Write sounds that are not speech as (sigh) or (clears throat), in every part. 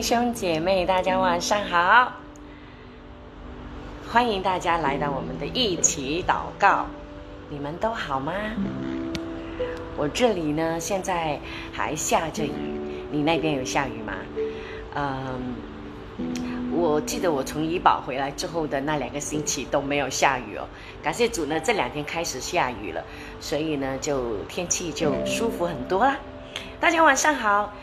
弟兄姐妹，大家晚上好！欢迎大家来到我们的一起祷告。你们都好吗？我这里呢，现在还下着雨。你那边有下雨吗？嗯，我记得我从怡保回来之后的那两个星期都没有下雨哦。感谢主呢，这两天开始下雨了，所以呢，就天气就舒服很多啦。大家晚上好。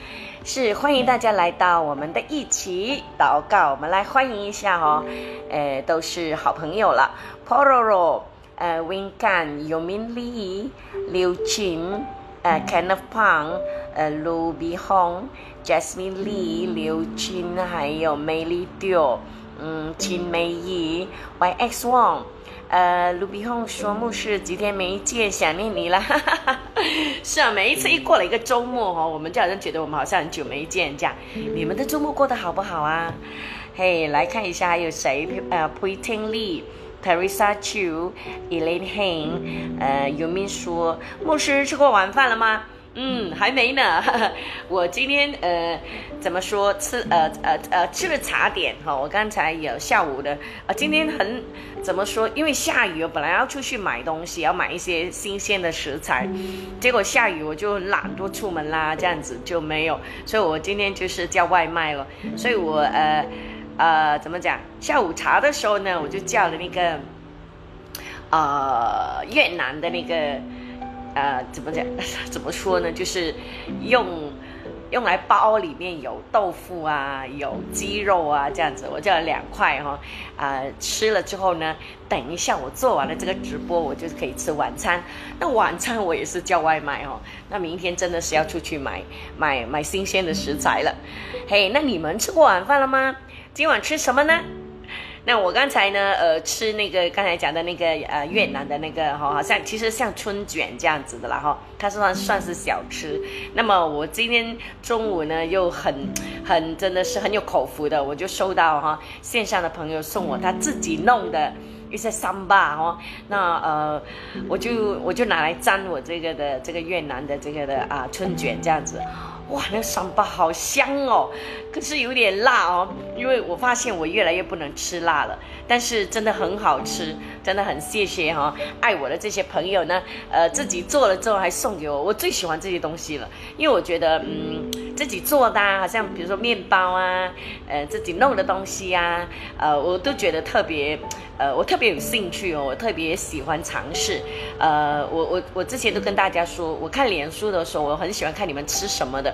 是欢迎大家来到我们的一起祷告，我们来欢迎一下哦，呃，都是好朋友了，Pororo，呃，Wingan、Yumin Lee、刘俊、呃，Kenneth Pang、呃，Ruby Hong、Jasmine Lee、刘俊，还有 Melly Dio，嗯，秦美仪、YX Wong，。呃，卢比红说：“牧师几天没见，想念你了。(laughs) ”是啊，每一次一过了一个周末哦，我们就好像觉得我们好像很久没见这样。你们的周末过得好不好啊？嘿，来看一下还有谁？呃 p u i t i n Lee、Teresa Chu、Elaine Heng。呃，有明说：“牧师吃过晚饭了吗？”嗯，还没呢。(laughs) 我今天呃，怎么说吃呃呃呃吃了茶点哈。我刚才有下午的啊，今天很怎么说？因为下雨，本来要出去买东西，要买一些新鲜的食材，结果下雨我就懒惰出门啦，这样子就没有。所以我今天就是叫外卖了。所以我呃呃怎么讲？下午茶的时候呢，我就叫了那个呃越南的那个。呃，怎么讲？(laughs) 怎么说呢？就是用用来包，里面有豆腐啊，有鸡肉啊，这样子。我叫了两块哈，啊，吃了之后呢，等一下我做完了这个直播，我就可以吃晚餐。那晚餐我也是叫外卖哦。那明天真的是要出去买买买新鲜的食材了。嘿，那你们吃过晚饭了吗？今晚吃什么呢？那我刚才呢，呃，吃那个刚才讲的那个呃越南的那个哈，好像其实像春卷这样子的啦哈，它算算是小吃。那么我今天中午呢，又很 (coughs) 很真的是很有口福的，我就收到哈线上的朋友送我他自己弄的一些三巴哈，那呃我就我就拿来沾我这个的这个越南的这个的啊春卷这样子。哇，那个三巴好香哦，可是有点辣哦，因为我发现我越来越不能吃辣了。但是真的很好吃，真的很谢谢哈，爱我的这些朋友呢，呃，自己做了之后还送给我，我最喜欢这些东西了，因为我觉得，嗯，自己做的，啊好像比如说面包啊，呃，自己弄的东西呀，呃，我都觉得特别。呃，我特别有兴趣哦，我特别喜欢尝试。呃，我我我之前都跟大家说，我看脸书的时候，我很喜欢看你们吃什么的。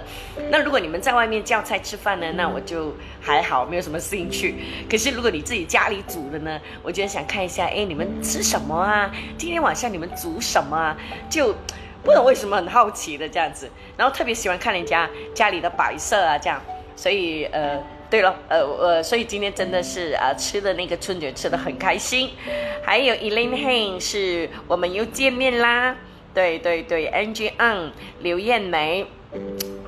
那如果你们在外面叫菜吃饭呢，那我就还好，没有什么兴趣。可是如果你自己家里煮的呢，我就想看一下，哎，你们吃什么啊？今天晚上你们煮什么啊？就不懂为什么很好奇的这样子，然后特别喜欢看人家家里的摆设啊，这样。所以呃。对了，呃呃，所以今天真的是啊，吃的那个春卷吃的很开心，还有 Elaine Hain 是我们又见面啦，对对对，Angie Ang 刘艳梅。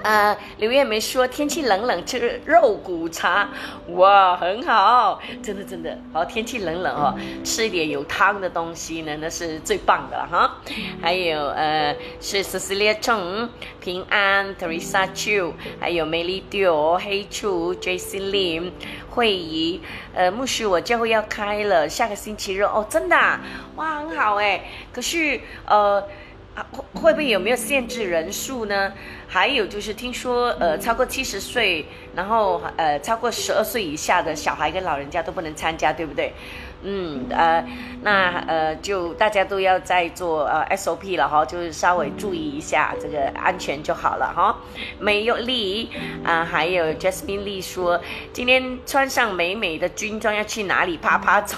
啊，刘月梅说天气冷冷吃肉骨茶，哇，很好，真的真的好。天气冷冷哦，吃一点有汤的东西呢，那是最棒的了哈。还有呃，是 Cecilia Cheng 平安，Teresa Chu，还有 Melly Dio 黑醋，Jason Lim 会议，呃，牧师我教会要开了，下个星期日哦，真的，哇，很好哎。可是呃。会会不会有没有限制人数呢？还有就是听说，呃，超过七十岁，然后呃，超过十二岁以下的小孩跟老人家都不能参加，对不对？嗯，呃，那呃，就大家都要在做呃 SOP 了哈，就是稍微注意一下这个安全就好了哈。没有丽啊，还有 Jasmine 丽说，今天穿上美美的军装要去哪里啪啪走？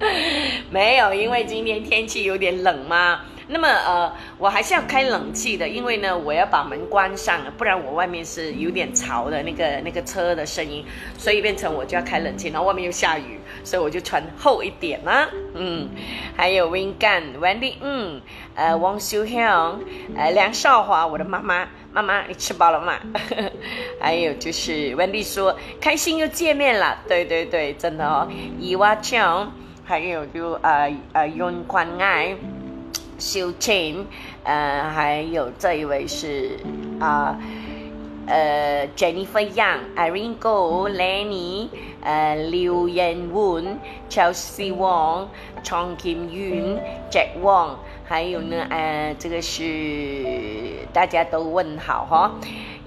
(laughs) 没有，因为今天天气有点冷嘛。那么呃，我还是要开冷气的，因为呢，我要把门关上，不然我外面是有点潮的那个那个车的声音，所以变成我就要开冷气，然后外面又下雨，所以我就穿厚一点啦。(laughs) 嗯，还有 Win Gan Wendy，嗯，呃，王秀香，呃，梁少华，我的妈妈，妈妈，你吃饱了吗？(laughs) 还有就是 Wendy 说开心又见面了，对对对，真的哦。伊娃强，还有就呃呃用关爱。修清，呃，还有这一位是啊，呃，Jennifer Yang、Irene Go、Lenny、呃，刘彦文、Chelsea Wong、Chong Kim Yun、Jack Wong，还有呢，呃，这个是大家都问好哈。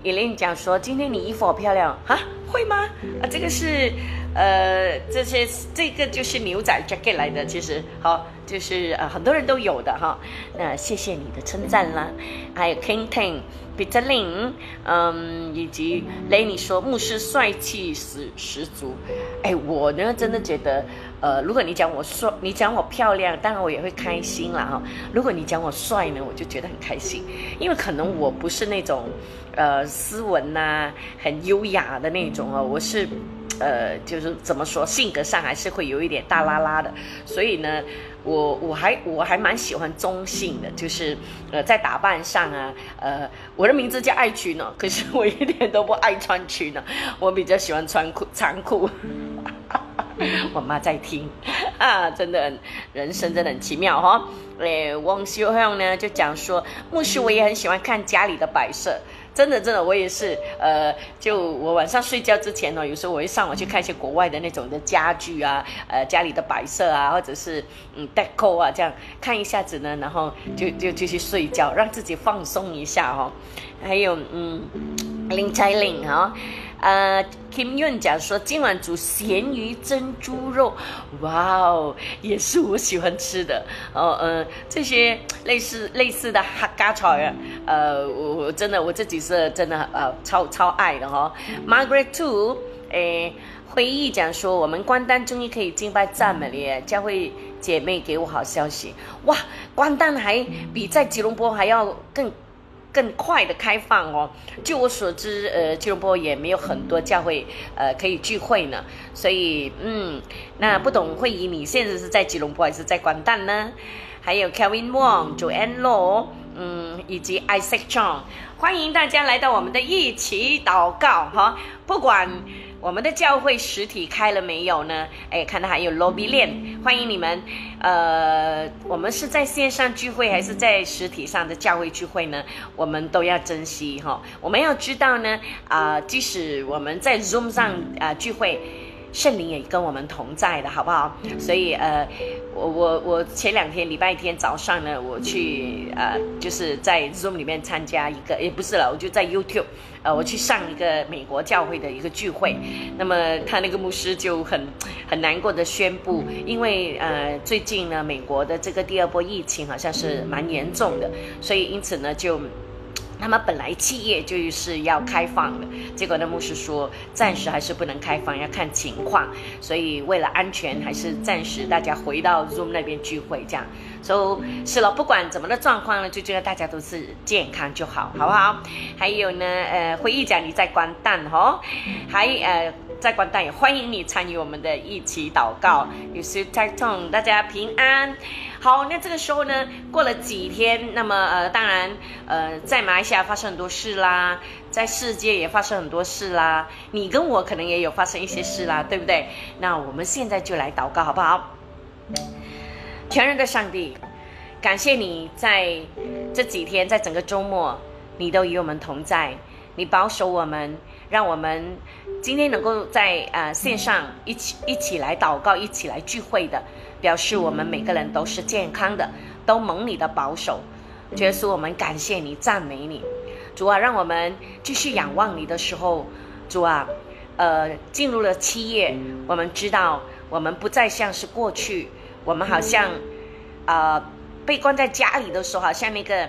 e l n 讲说，今天你衣服好漂亮哈，会吗？啊，这个是。呃，这些这个就是牛仔 jacket 来的，其实好，就是呃很多人都有的哈。那谢谢你的称赞啦，还有 King Ten、Peter Lin，嗯，以及 Lenny 说牧师帅气十十足。哎，我呢真的觉得，呃，如果你讲我帅，你讲我漂亮，当然我也会开心啦哈。如果你讲我帅呢，我就觉得很开心，因为可能我不是那种呃斯文呐、很优雅的那种哦，我是。呃，就是怎么说，性格上还是会有一点大拉拉的，所以呢，我我还我还蛮喜欢中性的，就是呃，在打扮上啊，呃，我的名字叫爱裙呢，(laughs) 可是我一点都不爱穿裙呢，我比较喜欢穿裤长裤。(laughs) 我妈在听 (laughs) 啊，真的，人生真的很奇妙哈。诶，汪秀香呢就讲说，牧师我也很喜欢看家里的摆设。真的，真的，我也是，呃，就我晚上睡觉之前呢，有时候我会上网去看一些国外的那种的家具啊，呃，家里的摆设啊，或者是嗯，deco 啊，这样看一下子呢，然后就就就去睡觉，让自己放松一下哦。还有嗯，林彩玲哈。呃，Kim Yun 讲说今晚煮咸鱼蒸猪肉，哇哦，也是我喜欢吃的哦。呃，这些类似类似的哈嘎炒呀，呃，我真的我自己是真的呃超超爱的哈。Margaret Two，诶，回忆讲说我们关丹终于可以敬拜赞美了，教会姐妹给我好消息，哇，关丹还比在吉隆坡还要更。更快的开放哦，据我所知，呃，吉隆坡也没有很多教会，呃，可以聚会呢。所以，嗯，那不懂会议，你现在是在吉隆坡还是在关旦呢？还有 Kevin Wong、Joanne Law，嗯，以及 Isaac Chong，欢迎大家来到我们的一起祷告哈，不管。我们的教会实体开了没有呢？哎，看到还有 lobby 链，欢迎你们。呃，我们是在线上聚会还是在实体上的教会聚会呢？我们都要珍惜哈。我们要知道呢，啊，即使我们在 Zoom 上啊聚会。圣灵也跟我们同在的，好不好？所以呃，我我我前两天礼拜天早上呢，我去呃，就是在 Zoom 里面参加一个，也不是了，我就在 YouTube，呃，我去上一个美国教会的一个聚会。那么他那个牧师就很很难过的宣布，因为呃最近呢，美国的这个第二波疫情好像是蛮严重的，所以因此呢就。那么本来企业就是要开放的，结果呢，牧师说暂时还是不能开放，要看情况。所以为了安全，还是暂时大家回到 Zoom 那边聚会这样。所以是了，不管怎么的状况呢，最重要大家都是健康就好，好不好？还有呢，呃，会议讲你在关蛋哈，还呃。在关丹也欢迎你参与我们的一起祷告，有时在痛，大家平安。好，那这个时候呢，过了几天，那么呃，当然呃，在马来西亚发生很多事啦，在世界也发生很多事啦，你跟我可能也有发生一些事啦，对不对？那我们现在就来祷告，好不好？全人的上帝，感谢你在这几天，在整个周末，你都与我们同在，你保守我们。让我们今天能够在呃线上一起一起来祷告，一起来聚会的，表示我们每个人都是健康的，都蒙你的保守。耶稣，我们感谢你，赞美你。主啊，让我们继续仰望你的时候，主啊，呃，进入了七月，我们知道我们不再像是过去，我们好像，呃，被关在家里的时候，好像那个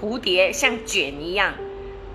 蝴蝶像卷一样，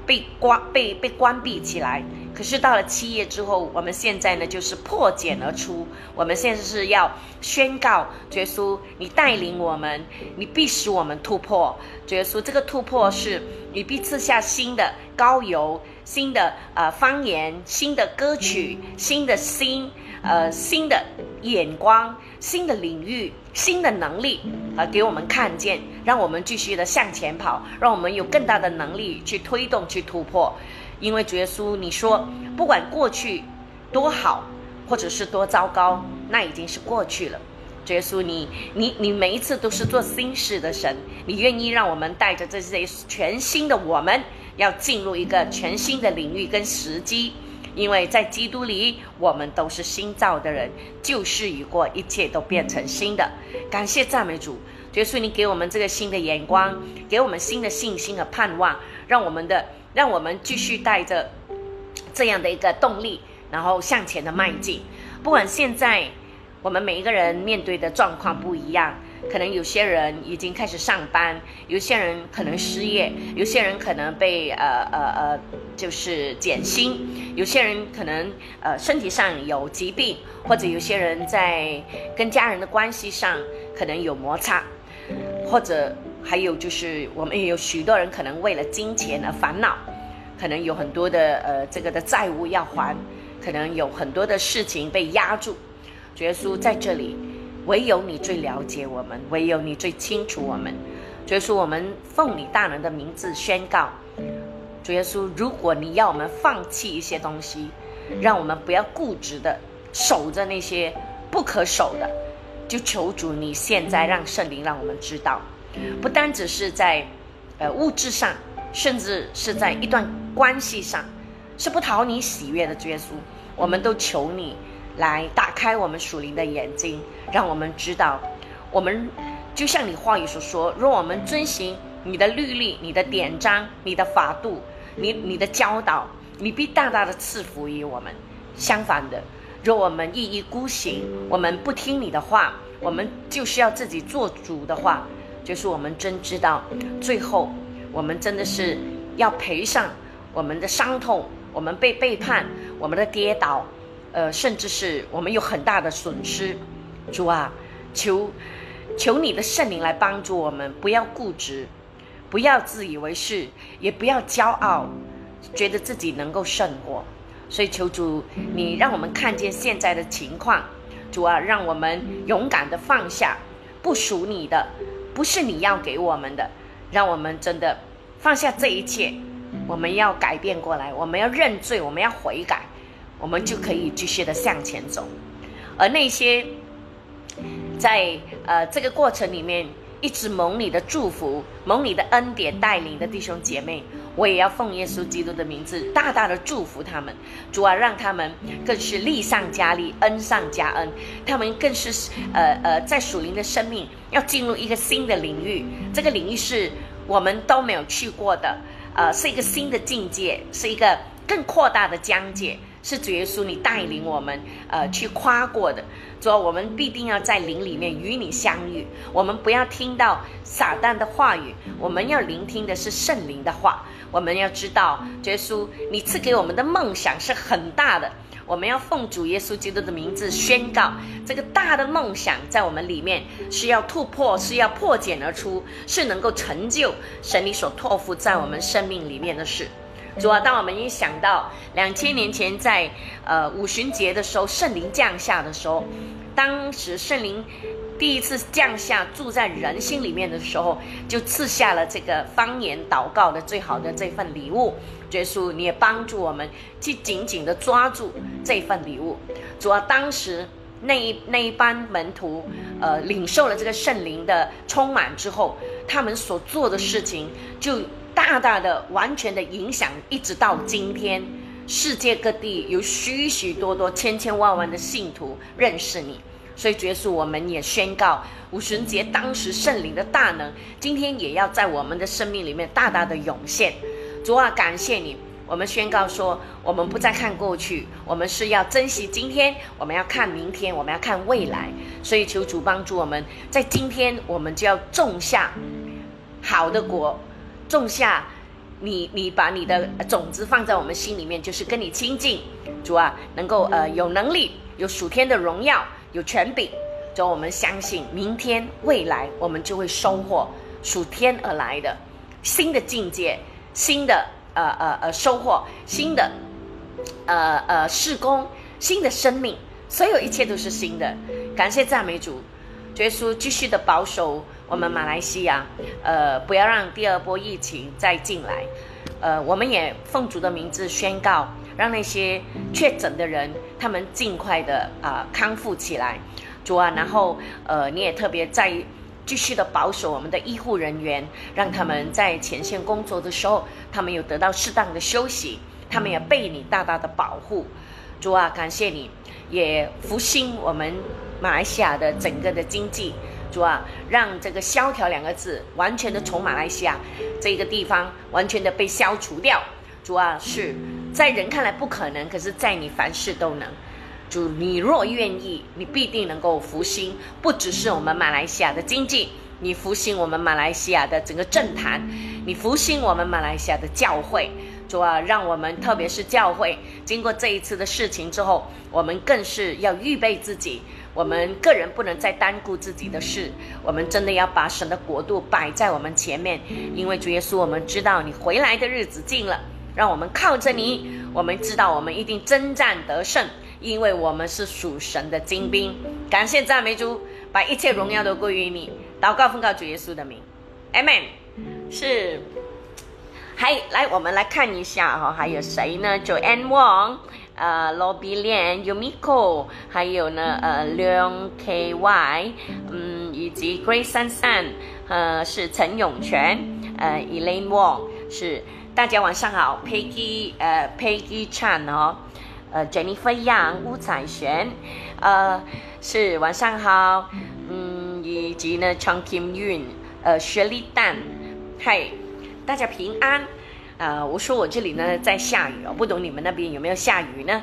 被关被被关闭起来。可是到了七月之后，我们现在呢就是破茧而出。我们现在是要宣告，耶稣，你带领我们，你必使我们突破。耶稣，这个突破是你必赐下新的高油、新的呃方言、新的歌曲、新的心、呃新的眼光、新的领域、新的能力，呃给我们看见，让我们继续的向前跑，让我们有更大的能力去推动、去突破。因为主耶稣，你说不管过去多好，或者是多糟糕，那已经是过去了。主耶稣，你你你每一次都是做新事的神，你愿意让我们带着这些全新的我们，要进入一个全新的领域跟时机。因为在基督里，我们都是新造的人，旧事已过，一切都变成新的。感谢赞美主，耶稣，你给我们这个新的眼光，给我们新的信心和盼望，让我们的。让我们继续带着这样的一个动力，然后向前的迈进。不管现在我们每一个人面对的状况不一样，可能有些人已经开始上班，有些人可能失业，有些人可能被呃呃呃就是减薪，有些人可能呃身体上有疾病，或者有些人在跟家人的关系上可能有摩擦，或者。还有就是，我们也有许多人可能为了金钱而烦恼，可能有很多的呃这个的债务要还，可能有很多的事情被压住。主耶稣在这里，唯有你最了解我们，唯有你最清楚我们。主耶稣，我们奉你大人的名字宣告，主耶稣，如果你要我们放弃一些东西，让我们不要固执的守着那些不可守的，就求主你现在让圣灵让我们知道。不单只是在，呃物质上，甚至是在一段关系上，是不讨你喜悦的主耶稣，我们都求你来打开我们属灵的眼睛，让我们知道，我们就像你话语所说，若我们遵循你的律例、你的典章、你的法度、你你的教导，你必大大的赐福于我们。相反的，若我们一意孤行，我们不听你的话，我们就是要自己做主的话。就是我们真知道，最后我们真的是要赔上我们的伤痛，我们被背叛，我们的跌倒，呃，甚至是我们有很大的损失。主啊，求求你的圣灵来帮助我们，不要固执，不要自以为是，也不要骄傲，觉得自己能够胜过。所以求主，你让我们看见现在的情况，主啊，让我们勇敢的放下不属你的。不是你要给我们的，让我们真的放下这一切，我们要改变过来，我们要认罪，我们要悔改，我们就可以继续的向前走。而那些在呃这个过程里面一直蒙你的祝福、蒙你的恩典带领的弟兄姐妹。我也要奉耶稣基督的名字，大大的祝福他们，主啊，让他们更是力上加力，恩上加恩，他们更是呃呃，在属灵的生命要进入一个新的领域，这个领域是我们都没有去过的，呃，是一个新的境界，是一个更扩大的疆界。是主耶稣，你带领我们，呃，去跨过的。主，我们必定要在灵里面与你相遇。我们不要听到撒旦的话语，我们要聆听的是圣灵的话。我们要知道，耶稣，你赐给我们的梦想是很大的。我们要奉主耶稣基督的名字宣告，这个大的梦想在我们里面是要突破，是要破茧而出，是能够成就神你所托付在我们生命里面的事。主啊，当我们一想到两千年前在呃五旬节的时候，圣灵降下的时候，当时圣灵第一次降下住在人心里面的时候，就赐下了这个方言祷告的最好的这份礼物。耶稣，你也帮助我们去紧紧的抓住这份礼物。主啊，当时那一那一班门徒，呃，领受了这个圣灵的充满之后，他们所做的事情就。大大的、完全的影响，一直到今天，世界各地有许许多多、千千万万的信徒认识你。所以主耶稣，我们也宣告五旬节当时圣灵的大能，今天也要在我们的生命里面大大的涌现。主啊，感谢你。我们宣告说，我们不再看过去，我们是要珍惜今天，我们要看明天，我们要看未来。所以求主帮助我们，在今天我们就要种下好的果，种下你你把你的种子放在我们心里面，就是跟你亲近。主啊，能够呃有能力，有属天的荣耀，有权柄。主，我们相信明天未来我们就会收获属天而来的新的境界，新的。呃呃呃，收获新的，呃呃，施工新的生命，所有一切都是新的。感谢赞美主，耶稣继续的保守我们马来西亚，呃，不要让第二波疫情再进来。呃，我们也奉主的名字宣告，让那些确诊的人，他们尽快的啊康复起来。主啊，然后呃，你也特别在。继续的保守我们的医护人员，让他们在前线工作的时候，他们有得到适当的休息，他们也被你大大的保护。主啊，感谢你，也复兴我们马来西亚的整个的经济。主啊，让这个萧条两个字完全的从马来西亚这个地方完全的被消除掉。主啊，是在人看来不可能，可是在你凡事都能。主，你若愿意，你必定能够复兴，不只是我们马来西亚的经济，你复兴我们马来西亚的整个政坛，你复兴我们马来西亚的教会。主啊，让我们特别是教会，经过这一次的事情之后，我们更是要预备自己。我们个人不能再单顾自己的事，我们真的要把神的国度摆在我们前面，因为主耶稣，我们知道你回来的日子近了，让我们靠着你，我们知道我们一定征战得胜。因为我们是属神的精兵，感谢赞美主，把一切荣耀都归于你。祷告奉告主耶稣的名 M M。是，还来我们来看一下哈，还有谁呢叫 Ann Wong，呃，Lobby Lian Yumiko，还有呢，呃，Leon KY，嗯，以及 Grace San San，呃，是陈永全，呃，Elaine Wong，是大家晚上好，Peggy，呃，Peggy Chan 哦。呃，Jennifer Yang、吴彩璇，呃，是晚上好，嗯，以及呢，Chang Kim Yun，呃，雪莉蛋，嗨，大家平安，呃，我说我这里呢在下雨哦，不懂你们那边有没有下雨呢？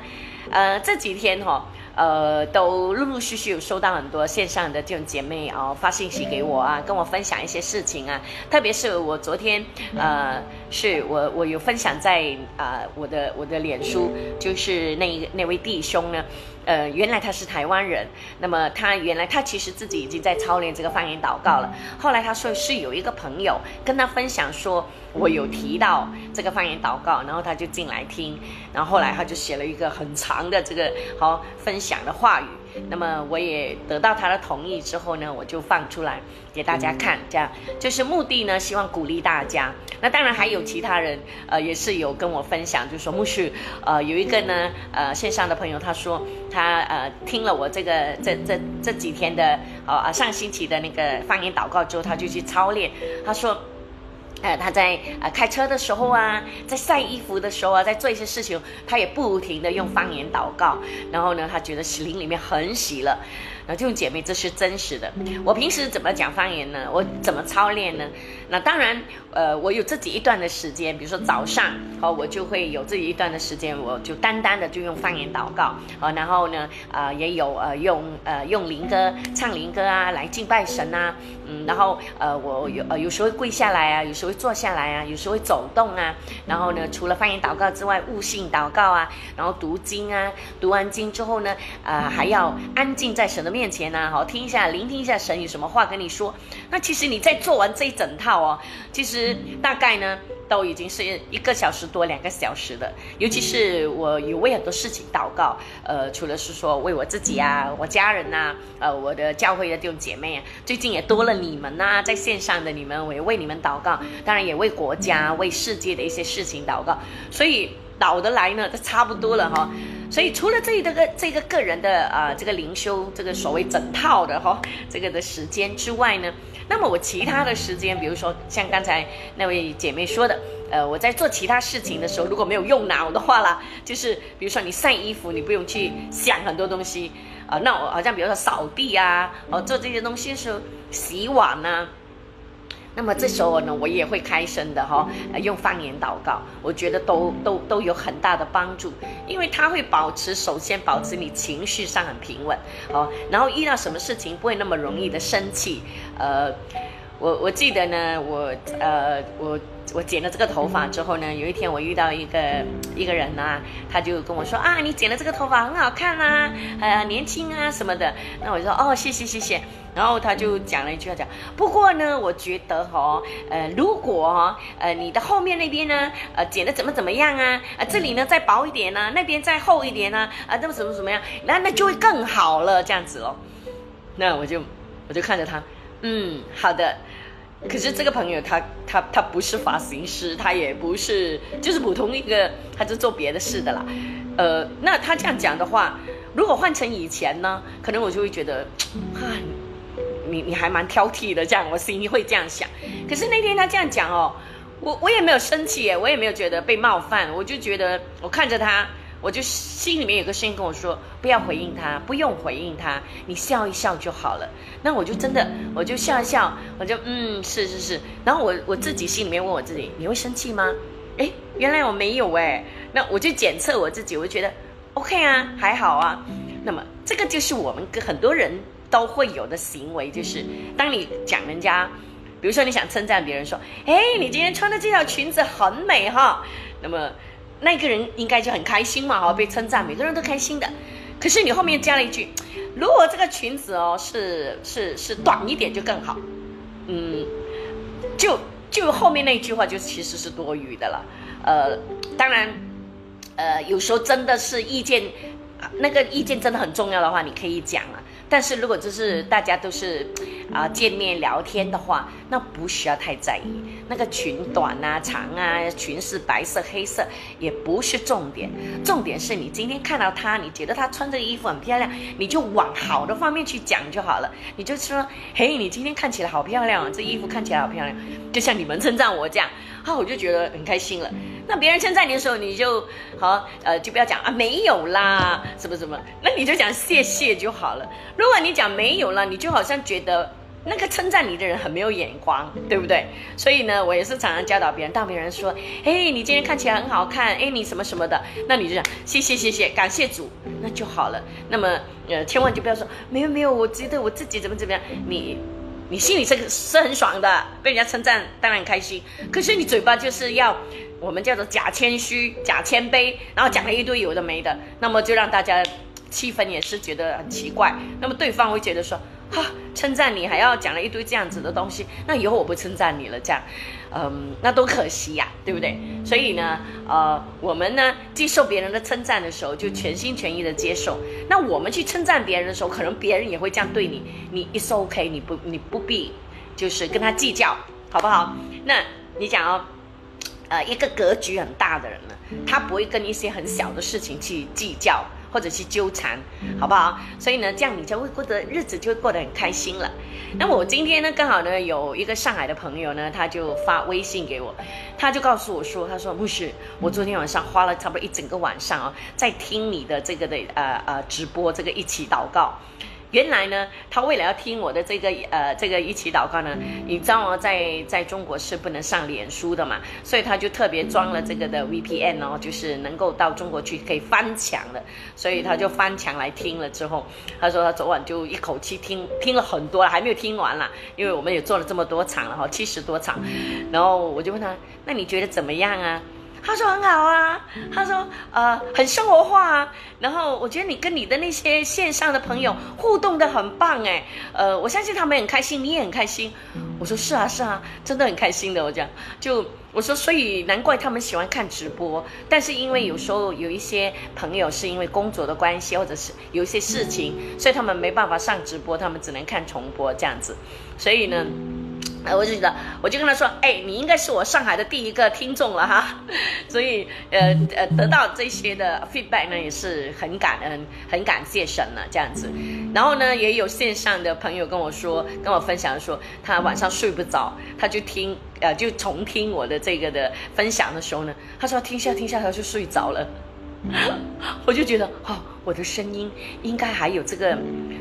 呃，这几天哈。呃，都陆陆续续有收到很多线上的这种姐妹哦发信息给我啊，跟我分享一些事情啊。特别是我昨天，呃，是我我有分享在啊我的我的脸书，就是那那位弟兄呢。呃，原来他是台湾人，那么他原来他其实自己已经在操练这个方言祷告了。后来他说是有一个朋友跟他分享说，我有提到这个方言祷告，然后他就进来听，然后后来他就写了一个很长的这个好分享的话语。那么我也得到他的同意之后呢，我就放出来给大家看，这样就是目的呢，希望鼓励大家。那当然还有其他人，呃，也是有跟我分享，就说牧师，呃，有一个呢，呃，线上的朋友，他说他呃听了我这个这这这几天的，呃上星期的那个方言祷告之后，他就去操练，他说。呃，他在呃开车的时候啊，在晒衣服的时候啊，在做一些事情，他也不停的用方言祷告。然后呢，他觉得心灵里面很喜乐。然后这种姐妹，这是真实的。我平时怎么讲方言呢？我怎么操练呢？那当然，呃，我有自己一段的时间，比如说早上，哦，我就会有自己一段的时间，我就单单的就用方言祷告，哦，然后呢，呃，也有呃用呃用灵歌唱灵歌啊来敬拜神啊，嗯，然后呃我有呃有时候会跪下来啊，有时候会坐下来啊，有时候会走动啊，然后呢，除了方言祷告之外，悟性祷告啊，然后读经啊，读完经之后呢，呃，还要安静在神的面前呢，好听一下，聆听一下神有什么话跟你说。那其实你在做完这一整套。哦，其实大概呢，都已经是一个小时多两个小时的。尤其是我有为很多事情祷告，呃，除了是说为我自己啊，我家人呐，呃，我的教会的弟兄姐妹啊，最近也多了你们呐，在线上的你们，我也为你们祷告。当然也为国家、为世界的一些事情祷告。所以倒得来呢，都差不多了哈。所以除了这这个这个个人的啊这个灵修这个所谓整套的哈这个的时间之外呢。那么我其他的时间，比如说像刚才那位姐妹说的，呃，我在做其他事情的时候，如果没有用脑的话啦，就是比如说你晒衣服，你不用去想很多东西，啊，那我好像比如说扫地啊，哦做这些东西的时候，洗碗呢。那么这时候呢，我也会开声的哈，用方言祷告，我觉得都都都有很大的帮助，因为它会保持，首先保持你情绪上很平稳，哦，然后遇到什么事情不会那么容易的生气，呃，我我记得呢，我呃我我剪了这个头发之后呢，有一天我遇到一个一个人啊，他就跟我说啊，你剪了这个头发很好看啊，呃年轻啊什么的，那我就说哦谢谢谢谢。然后他就讲了一句话，讲不过呢，我觉得哈，呃，如果哈，呃，你的后面那边呢，呃，剪的怎么怎么样啊？啊，这里呢再薄一点呢，那边再厚一点呢，啊，那么怎么怎么样？那那就会更好了，这样子咯。那我就我就看着他，嗯，好的。可是这个朋友他他他不是发型师，他也不是，就是普通一个，他就做别的事的啦。呃，那他这样讲的话，如果换成以前呢，可能我就会觉得，啊。你你还蛮挑剔的，这样我心里会这样想。可是那天他这样讲哦，我我也没有生气耶，我也没有觉得被冒犯，我就觉得我看着他，我就心里面有个声音跟我说，不要回应他，不用回应他，你笑一笑就好了。那我就真的我就笑一笑，我就嗯是是是。然后我我自己心里面问我自己，你会生气吗？哎，原来我没有哎。那我就检测我自己，我就觉得 OK 啊，还好啊。那么这个就是我们跟很多人。都会有的行为就是，当你讲人家，比如说你想称赞别人说，哎，你今天穿的这条裙子很美哈，那么那个人应该就很开心嘛哈，被称赞，每个人都开心的。可是你后面加了一句，如果这个裙子哦是是是短一点就更好，嗯，就就后面那句话就其实是多余的了。呃，当然，呃，有时候真的是意见，那个意见真的很重要的话，你可以讲啊。但是如果就是大家都是啊见面聊天的话，那不需要太在意。那个裙短啊长啊，裙是白色黑色也不是重点，重点是你今天看到他，你觉得他穿这个衣服很漂亮，你就往好的方面去讲就好了。你就说，嘿，你今天看起来好漂亮，这衣服看起来好漂亮，就像你们称赞我这样，啊，我就觉得很开心了。那别人称赞你的时候，你就好，呃，就不要讲啊，没有啦，什么什么，那你就讲谢谢就好了。如果你讲没有了，你就好像觉得那个称赞你的人很没有眼光，对不对？所以呢，我也是常常教导别人，当别人说，哎，你今天看起来很好看，哎，你什么什么的，那你就讲谢谢谢谢，感谢主，那就好了。那么，呃，千万就不要说没有没有，我觉得我自己怎么怎么样，你。你心里是是很爽的，被人家称赞当然很开心。可是你嘴巴就是要，我们叫做假谦虚、假谦卑，然后讲了一堆有的没的，那么就让大家气氛也是觉得很奇怪。那么对方会觉得说。哈，称赞你还要讲了一堆这样子的东西，那以后我不称赞你了，这样，嗯，那多可惜呀，对不对？所以呢，呃，我们呢接受别人的称赞的时候，就全心全意的接受。那我们去称赞别人的时候，可能别人也会这样对你，你 is OK，你不你不必就是跟他计较，好不好？那你讲哦，呃，一个格局很大的人呢，他不会跟一些很小的事情去计较。或者是纠缠，好不好？所以呢，这样你就会过得日子就会过得很开心了。那我今天呢，刚好呢有一个上海的朋友呢，他就发微信给我，他就告诉我说，他说牧师，我昨天晚上花了差不多一整个晚上哦，在听你的这个的呃呃直播，这个一起祷告。原来呢，他为了要听我的这个呃这个一起祷告呢，你知道吗？在在中国是不能上脸书的嘛，所以他就特别装了这个的 VPN 哦，就是能够到中国去可以翻墙的，所以他就翻墙来听了之后，他说他昨晚就一口气听听了很多了，还没有听完啦，因为我们也做了这么多场了哈，七十多场，然后我就问他，那你觉得怎么样啊？他说很好啊，他说呃很生活化啊，然后我觉得你跟你的那些线上的朋友互动的很棒哎，呃我相信他们很开心，你也很开心。我说是啊是啊，真的很开心的。我讲就我说所以难怪他们喜欢看直播，但是因为有时候有一些朋友是因为工作的关系或者是有一些事情，所以他们没办法上直播，他们只能看重播这样子，所以呢。哎，我就觉得，我就跟他说，哎，你应该是我上海的第一个听众了哈，(laughs) 所以，呃呃，得到这些的 feedback 呢，也是很感恩，很感谢神了这样子。然后呢，也有线上的朋友跟我说，跟我分享说，他晚上睡不着，他就听，呃，就重听我的这个的分享的时候呢，他说听下听下他就睡着了，(laughs) 我就觉得，哦。我的声音应该还有这个，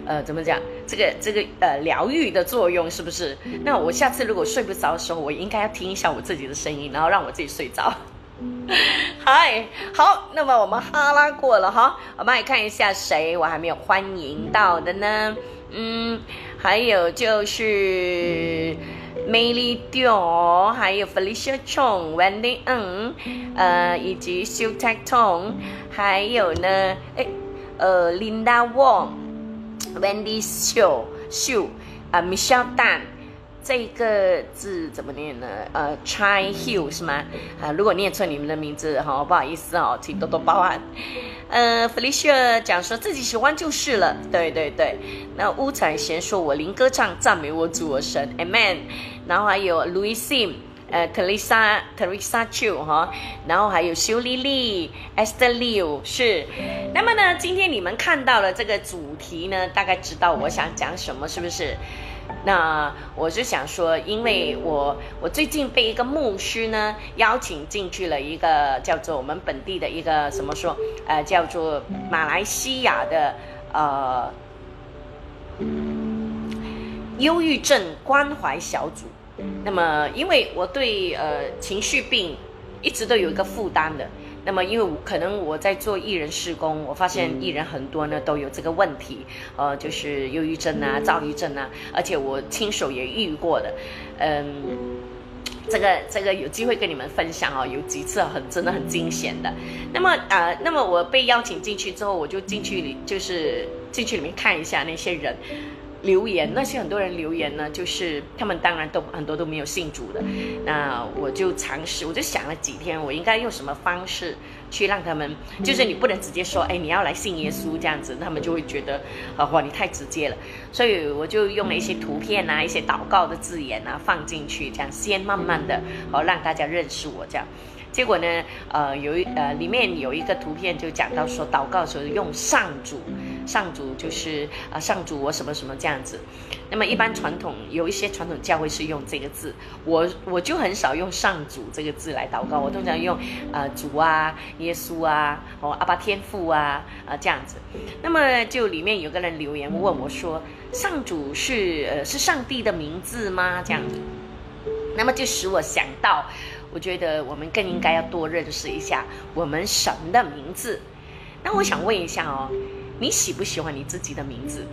呃，怎么讲？这个这个呃疗愈的作用是不是？那我下次如果睡不着的时候，我应该要听一下我自己的声音，然后让我自己睡着。(laughs) 嗨，好，那么我们哈拉过了哈，我们来看一下谁我还没有欢迎到的呢？嗯，还有就是 Melly Dio，还有 Felicia Chong，Wendy Ng，呃，以及 Sue t a k Tong，还有呢，诶，呃，Linda Wong，Wendy Xiu，Xiu，呃，Michelle Dan。这个字怎么念呢？呃，Chai Hill 是吗？啊，如果念错你们的名字哈，不好意思哦，请多多包涵。呃，Felicia 讲说自己喜欢就是了，对对对。那乌彩贤说我灵歌唱赞美我主我神，Amen。然后还有 Louis Sim，呃，Teresa Teresa Chu 哈，然后还有修丽丽，Esther Liu 是。那么呢，今天你们看到了这个主题呢，大概知道我想讲什么，是不是？那我就想说，因为我我最近被一个牧师呢邀请进去了一个叫做我们本地的一个什么说，呃，叫做马来西亚的呃忧郁症关怀小组。那么，因为我对呃情绪病一直都有一个负担的。那么，因为可能我在做艺人施工，我发现艺人很多呢都有这个问题，呃，就是忧郁症啊、躁郁症啊，而且我亲手也遇过的，嗯，这个这个有机会跟你们分享哦，有几次很真的很惊险的。那么呃，那么我被邀请进去之后，我就进去里就是进去里面看一下那些人。留言那些很多人留言呢，就是他们当然都很多都没有信主的。那我就尝试，我就想了几天，我应该用什么方式去让他们，就是你不能直接说，哎，你要来信耶稣这样子，他们就会觉得，啊，哇，你太直接了。所以我就用了一些图片啊，一些祷告的字眼啊放进去，这样先慢慢的，好让大家认识我这样。结果呢，呃，有一呃里面有一个图片就讲到说，祷告时候用上主。上主就是啊，上主我什么什么这样子。那么一般传统有一些传统教会是用这个字，我我就很少用上主这个字来祷告，我通常用呃主啊、耶稣啊、哦阿爸天父啊啊这样子。那么就里面有个人留言问我说：“上主是呃是上帝的名字吗？”这样子，那么就使我想到，我觉得我们更应该要多认识一下我们神的名字。那我想问一下哦。你喜不喜欢你自己的名字？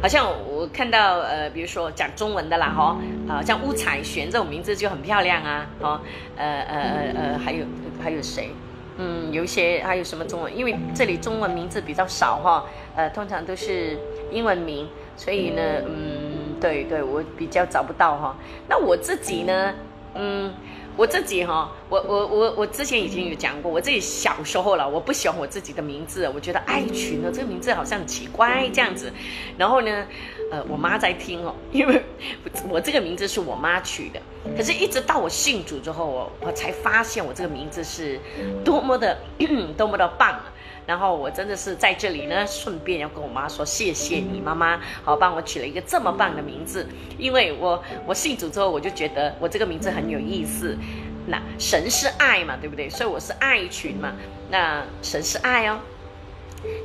好像我看到呃，比如说讲中文的啦，哈，啊，像乌彩璇这种名字就很漂亮啊，哈，呃呃呃呃，还有还有谁？嗯，有一些还有什么中文？因为这里中文名字比较少哈，呃，通常都是英文名，所以呢，嗯，对对，我比较找不到哈。那我自己呢，嗯。我自己哈，我我我我之前已经有讲过，我自己小时候了，我不喜欢我自己的名字，我觉得爱群呢这个名字好像很奇怪这样子。然后呢，呃，我妈在听哦，因为我这个名字是我妈取的，可是一直到我信主之后，我我才发现我这个名字是多么的 (clears throat) 多么的棒啊。然后我真的是在这里呢，顺便要跟我妈说谢谢你，妈妈好帮我取了一个这么棒的名字。因为我我信主之后，我就觉得我这个名字很有意思。那神是爱嘛，对不对？所以我是爱群嘛。那神是爱哦。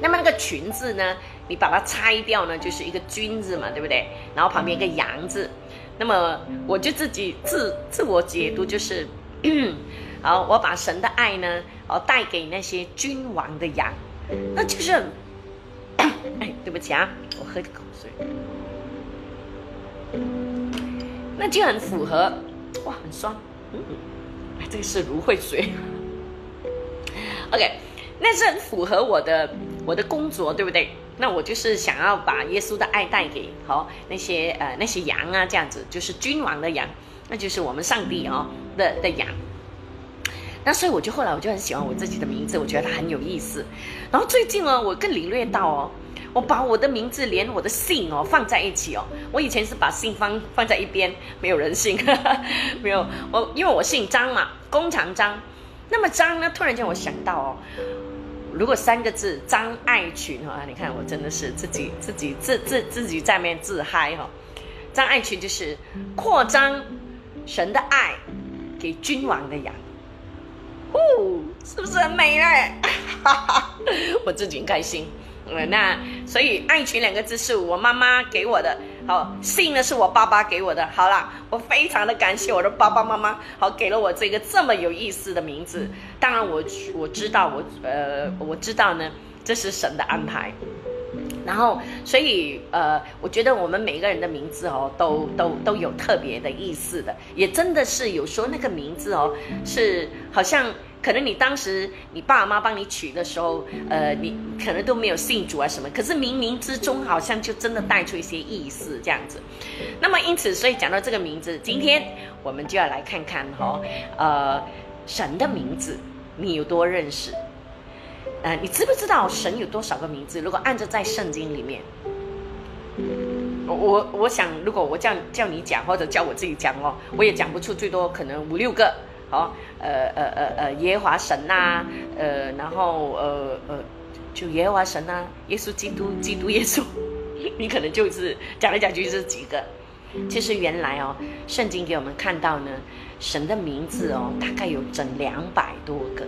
那么那个群字呢，你把它拆掉呢，就是一个君字嘛，对不对？然后旁边一个阳字。那么我就自己自自我解读就是。好，我把神的爱呢，哦，带给那些君王的羊，那就是，(coughs) 哎，对不起啊，我喝口水，那就很符合，哇，很酸，嗯，这个是芦荟水，(laughs) OK，那是很符合我的我的工作，对不对？那我就是想要把耶稣的爱带给好那些呃那些羊啊，这样子就是君王的羊，那就是我们上帝哦的的羊。那所以我就后来我就很喜欢我自己的名字，我觉得它很有意思。然后最近哦，我更领略到哦，我把我的名字连我的姓哦放在一起哦。我以前是把姓放放在一边，没有人姓，(laughs) 没有我，因为我姓张嘛，弓长张。那么张呢，突然间我想到哦，如果三个字张爱群哈，你看我真的是自己自己自自自己在面自嗨哈。张爱群就是扩张神的爱给君王的羊。哦，是不是很美嘞？(laughs) 我自己很开心。呃，那所以爱情两个字是我妈妈给我的，好，姓呢是我爸爸给我的。好啦，我非常的感谢我的爸爸妈妈，好给了我这个这么有意思的名字。当然我我知道我呃我知道呢，这是神的安排。然后，所以呃，我觉得我们每个人的名字哦，都都都有特别的意思的，也真的是有时候那个名字哦，是好像可能你当时你爸妈帮你取的时候，呃，你可能都没有信主啊什么，可是冥冥之中好像就真的带出一些意思这样子。那么因此，所以讲到这个名字，今天我们就要来看看哈，呃，神的名字你有多认识？呃，你知不知道神有多少个名字？如果按照在圣经里面，我我想，如果我叫叫你讲，或者叫我自己讲哦，我也讲不出最多可能五六个。好，呃呃呃呃，耶和华神呐，呃，然后呃呃，就耶和华神呐，耶稣基督，基督耶稣，(laughs) 你可能就是讲来讲去就是几个。其实原来哦，圣经给我们看到呢，神的名字哦，大概有整两百多个。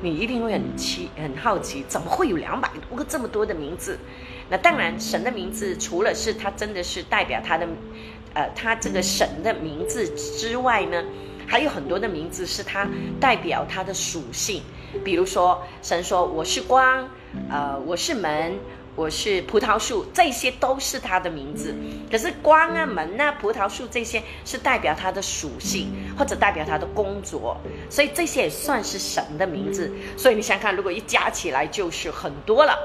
你一定会很奇、很好奇，怎么会有两百多个这么多的名字？那当然，神的名字除了是他真的是代表他的，呃，他这个神的名字之外呢，还有很多的名字是他代表他的属性。比如说，神说我是光，呃，我是门。我是葡萄树，这些都是它的名字。可是光啊、门啊、葡萄树这些是代表它的属性，或者代表它的工作，所以这些也算是神的名字。所以你想看，如果一加起来就是很多了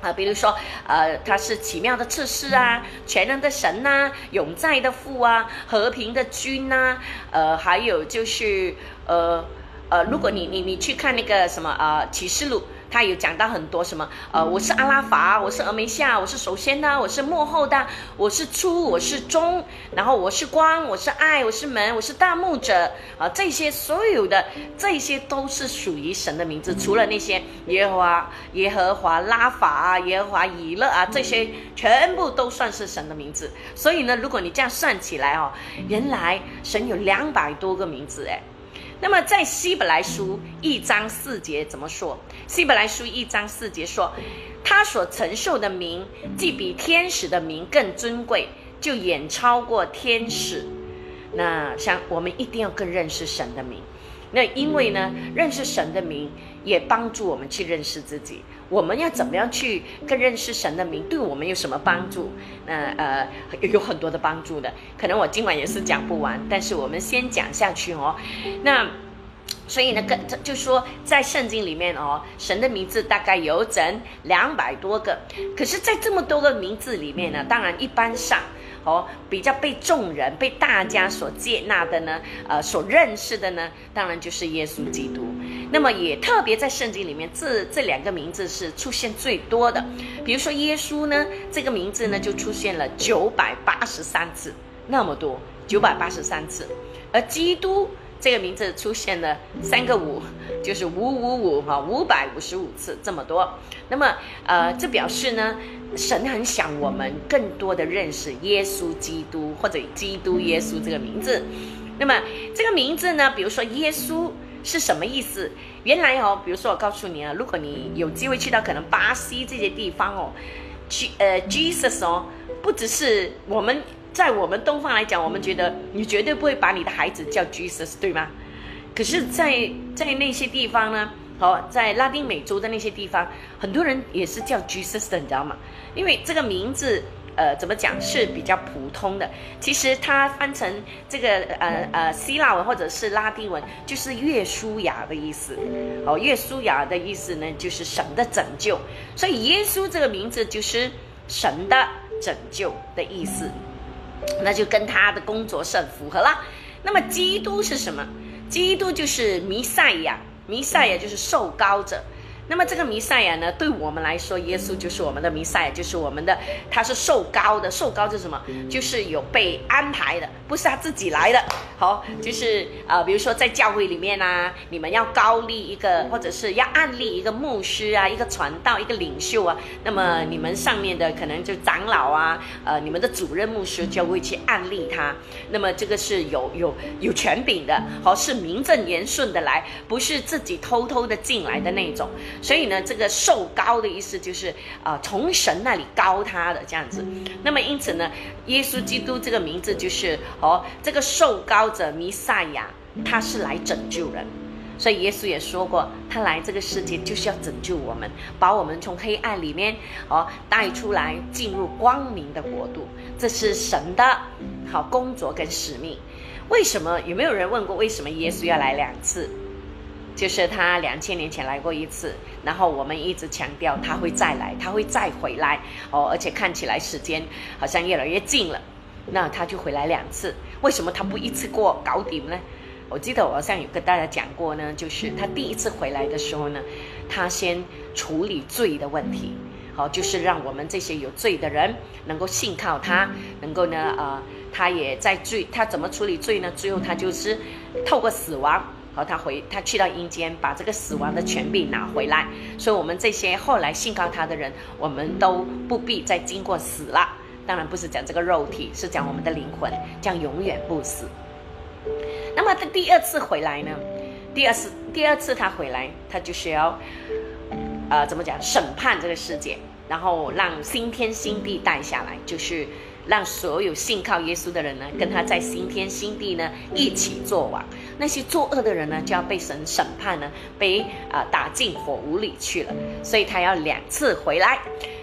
啊。比如说，呃，他是奇妙的测试啊，全能的神呐，永在的父啊，和平的君呐，呃，还有就是呃呃，如果你你你去看那个什么呃启示录。他有讲到很多什么，呃，我是阿拉法，我是峨眉下，我是首先的，我是幕后的，我是初，我是中，然后我是光，我是爱，我是门，我是大牧者，啊，这些所有的这些都是属于神的名字，除了那些耶和华、耶和华拉法啊、耶和华以勒啊，这些全部都算是神的名字。所以呢，如果你这样算起来哦，原来神有两百多个名字，哎。那么在希伯来书一章四节怎么说？希伯来书一章四节说，他所承受的名，既比天使的名更尊贵，就远超过天使。那像我们一定要更认识神的名。那因为呢，认识神的名也帮助我们去认识自己。我们要怎么样去更认识神的名？对我们有什么帮助？那呃，有很多的帮助的。可能我今晚也是讲不完，但是我们先讲下去哦。那所以呢，跟就说在圣经里面哦，神的名字大概有整两百多个。可是，在这么多个名字里面呢，当然一般上。哦，比较被众人、被大家所接纳的呢，呃，所认识的呢，当然就是耶稣基督。那么也特别在圣经里面，这这两个名字是出现最多的。比如说耶稣呢，这个名字呢就出现了九百八十三次，那么多，九百八十三次。而基督这个名字出现了三个五，就是五五五哈，五百五十五次这么多。那么呃，这表示呢。神很想我们更多的认识耶稣基督或者基督耶稣这个名字。那么这个名字呢？比如说耶稣是什么意思？原来哦，比如说我告诉你啊，如果你有机会去到可能巴西这些地方哦，去呃 Jesus 哦，不只是我们在我们东方来讲，我们觉得你绝对不会把你的孩子叫 Jesus 对吗？可是，在在那些地方呢？好，在拉丁美洲的那些地方，很多人也是叫 Jesus 的，你知道吗？因为这个名字，呃，怎么讲是比较普通的。其实它翻成这个呃呃希腊文或者是拉丁文，就是耶稣雅的意思。哦，耶稣雅的意思呢，就是神的拯救。所以耶稣这个名字就是神的拯救的意思，那就跟他的工作是符合了。那么基督是什么？基督就是弥赛亚。弥赛亚就是受膏者，那么这个弥赛亚呢，对我们来说，耶稣就是我们的弥赛亚，就是我们的，他是受高的，受高是什么？就是有被安排的，不是他自己来的。好，就是啊，比如说在教会里面啊，你们要高立一个，或者是要案立一个牧师啊，一个传道，一个领袖啊，那么你们上面的可能就长老啊，呃，你们的主任牧师就会去案立他。那么这个是有有有权柄的，好，是名正言顺的来，不是自己偷偷的进来的那种。所以呢，这个受高的意思就是啊，从神那里高他的这样子。那么因此呢，耶稣基督这个名字就是哦，这个受高者弥赛亚，他是来拯救人。所以耶稣也说过，他来这个世界就是要拯救我们，把我们从黑暗里面哦带出来，进入光明的国度。这是神的好工作跟使命。为什么？有没有人问过为什么耶稣要来两次？就是他两千年前来过一次，然后我们一直强调他会再来，他会再回来哦，而且看起来时间好像越来越近了，那他就回来两次。为什么他不一次过搞定呢？我记得我好像有跟大家讲过呢，就是他第一次回来的时候呢，他先处理罪的问题，好，就是让我们这些有罪的人能够信靠他，能够呢，呃，他也在罪，他怎么处理罪呢？最后他就是透过死亡。好，他回他去到阴间，把这个死亡的权柄拿回来。所以，我们这些后来信靠他的人，我们都不必再经过死了。当然，不是讲这个肉体，是讲我们的灵魂将永远不死。那么，他第二次回来呢？第二次，第二次他回来，他就是要，呃，怎么讲？审判这个世界，然后让新天新地带下来，就是。让所有信靠耶稣的人呢，跟他在新天新地呢一起作王。那些作恶的人呢，就要被神审判呢，被啊打进火炉里去了。所以他要两次回来。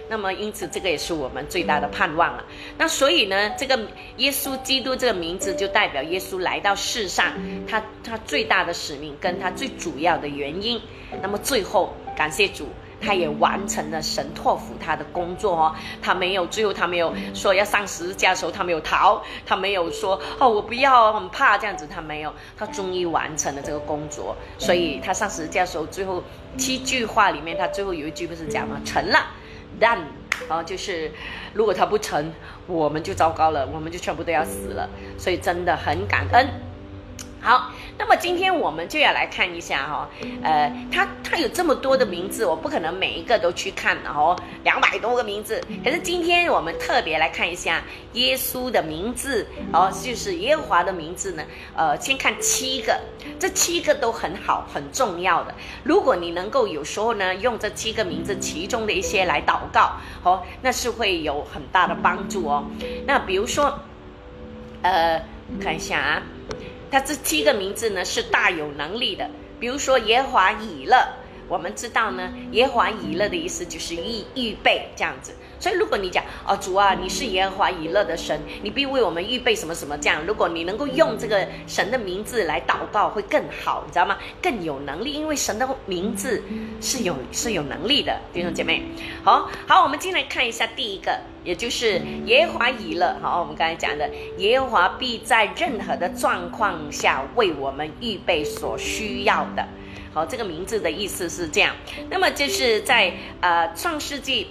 那么因此，这个也是我们最大的盼望了。那所以呢，这个耶稣基督这个名字就代表耶稣来到世上，他他最大的使命跟他最主要的原因。那么最后，感谢主。他也完成了神托付他的工作哦，他没有最后他没有说要上十字架的时候他没有逃，他没有说哦我不要很怕这样子他没有，他终于完成了这个工作，所以他上十字架时候最后七句话里面他最后有一句不是讲吗？成了，done，然就是如果他不成，我们就糟糕了，我们就全部都要死了，所以真的很感恩。好。那么今天我们就要来看一下哈，呃，他他有这么多的名字，我不可能每一个都去看哦，两百多个名字。可是今天我们特别来看一下耶稣的名字哦，就是耶和华的名字呢。呃，先看七个，这七个都很好，很重要的。如果你能够有时候呢，用这七个名字其中的一些来祷告，哦，那是会有很大的帮助哦。那比如说，呃，看一下啊。他这七个名字呢是大有能力的，比如说耶华以勒，我们知道呢，耶华以勒的意思就是预预备这样子。所以，如果你讲哦，主啊，你是耶和华以勒的神，你必为我们预备什么什么这样。如果你能够用这个神的名字来祷告，会更好，你知道吗？更有能力，因为神的名字是有是有能力的，弟兄姐妹。好好，我们进来看一下第一个，也就是耶和华以勒。好，我们刚才讲的耶和华必在任何的状况下为我们预备所需要的。好，这个名字的意思是这样。那么就是在呃创世纪。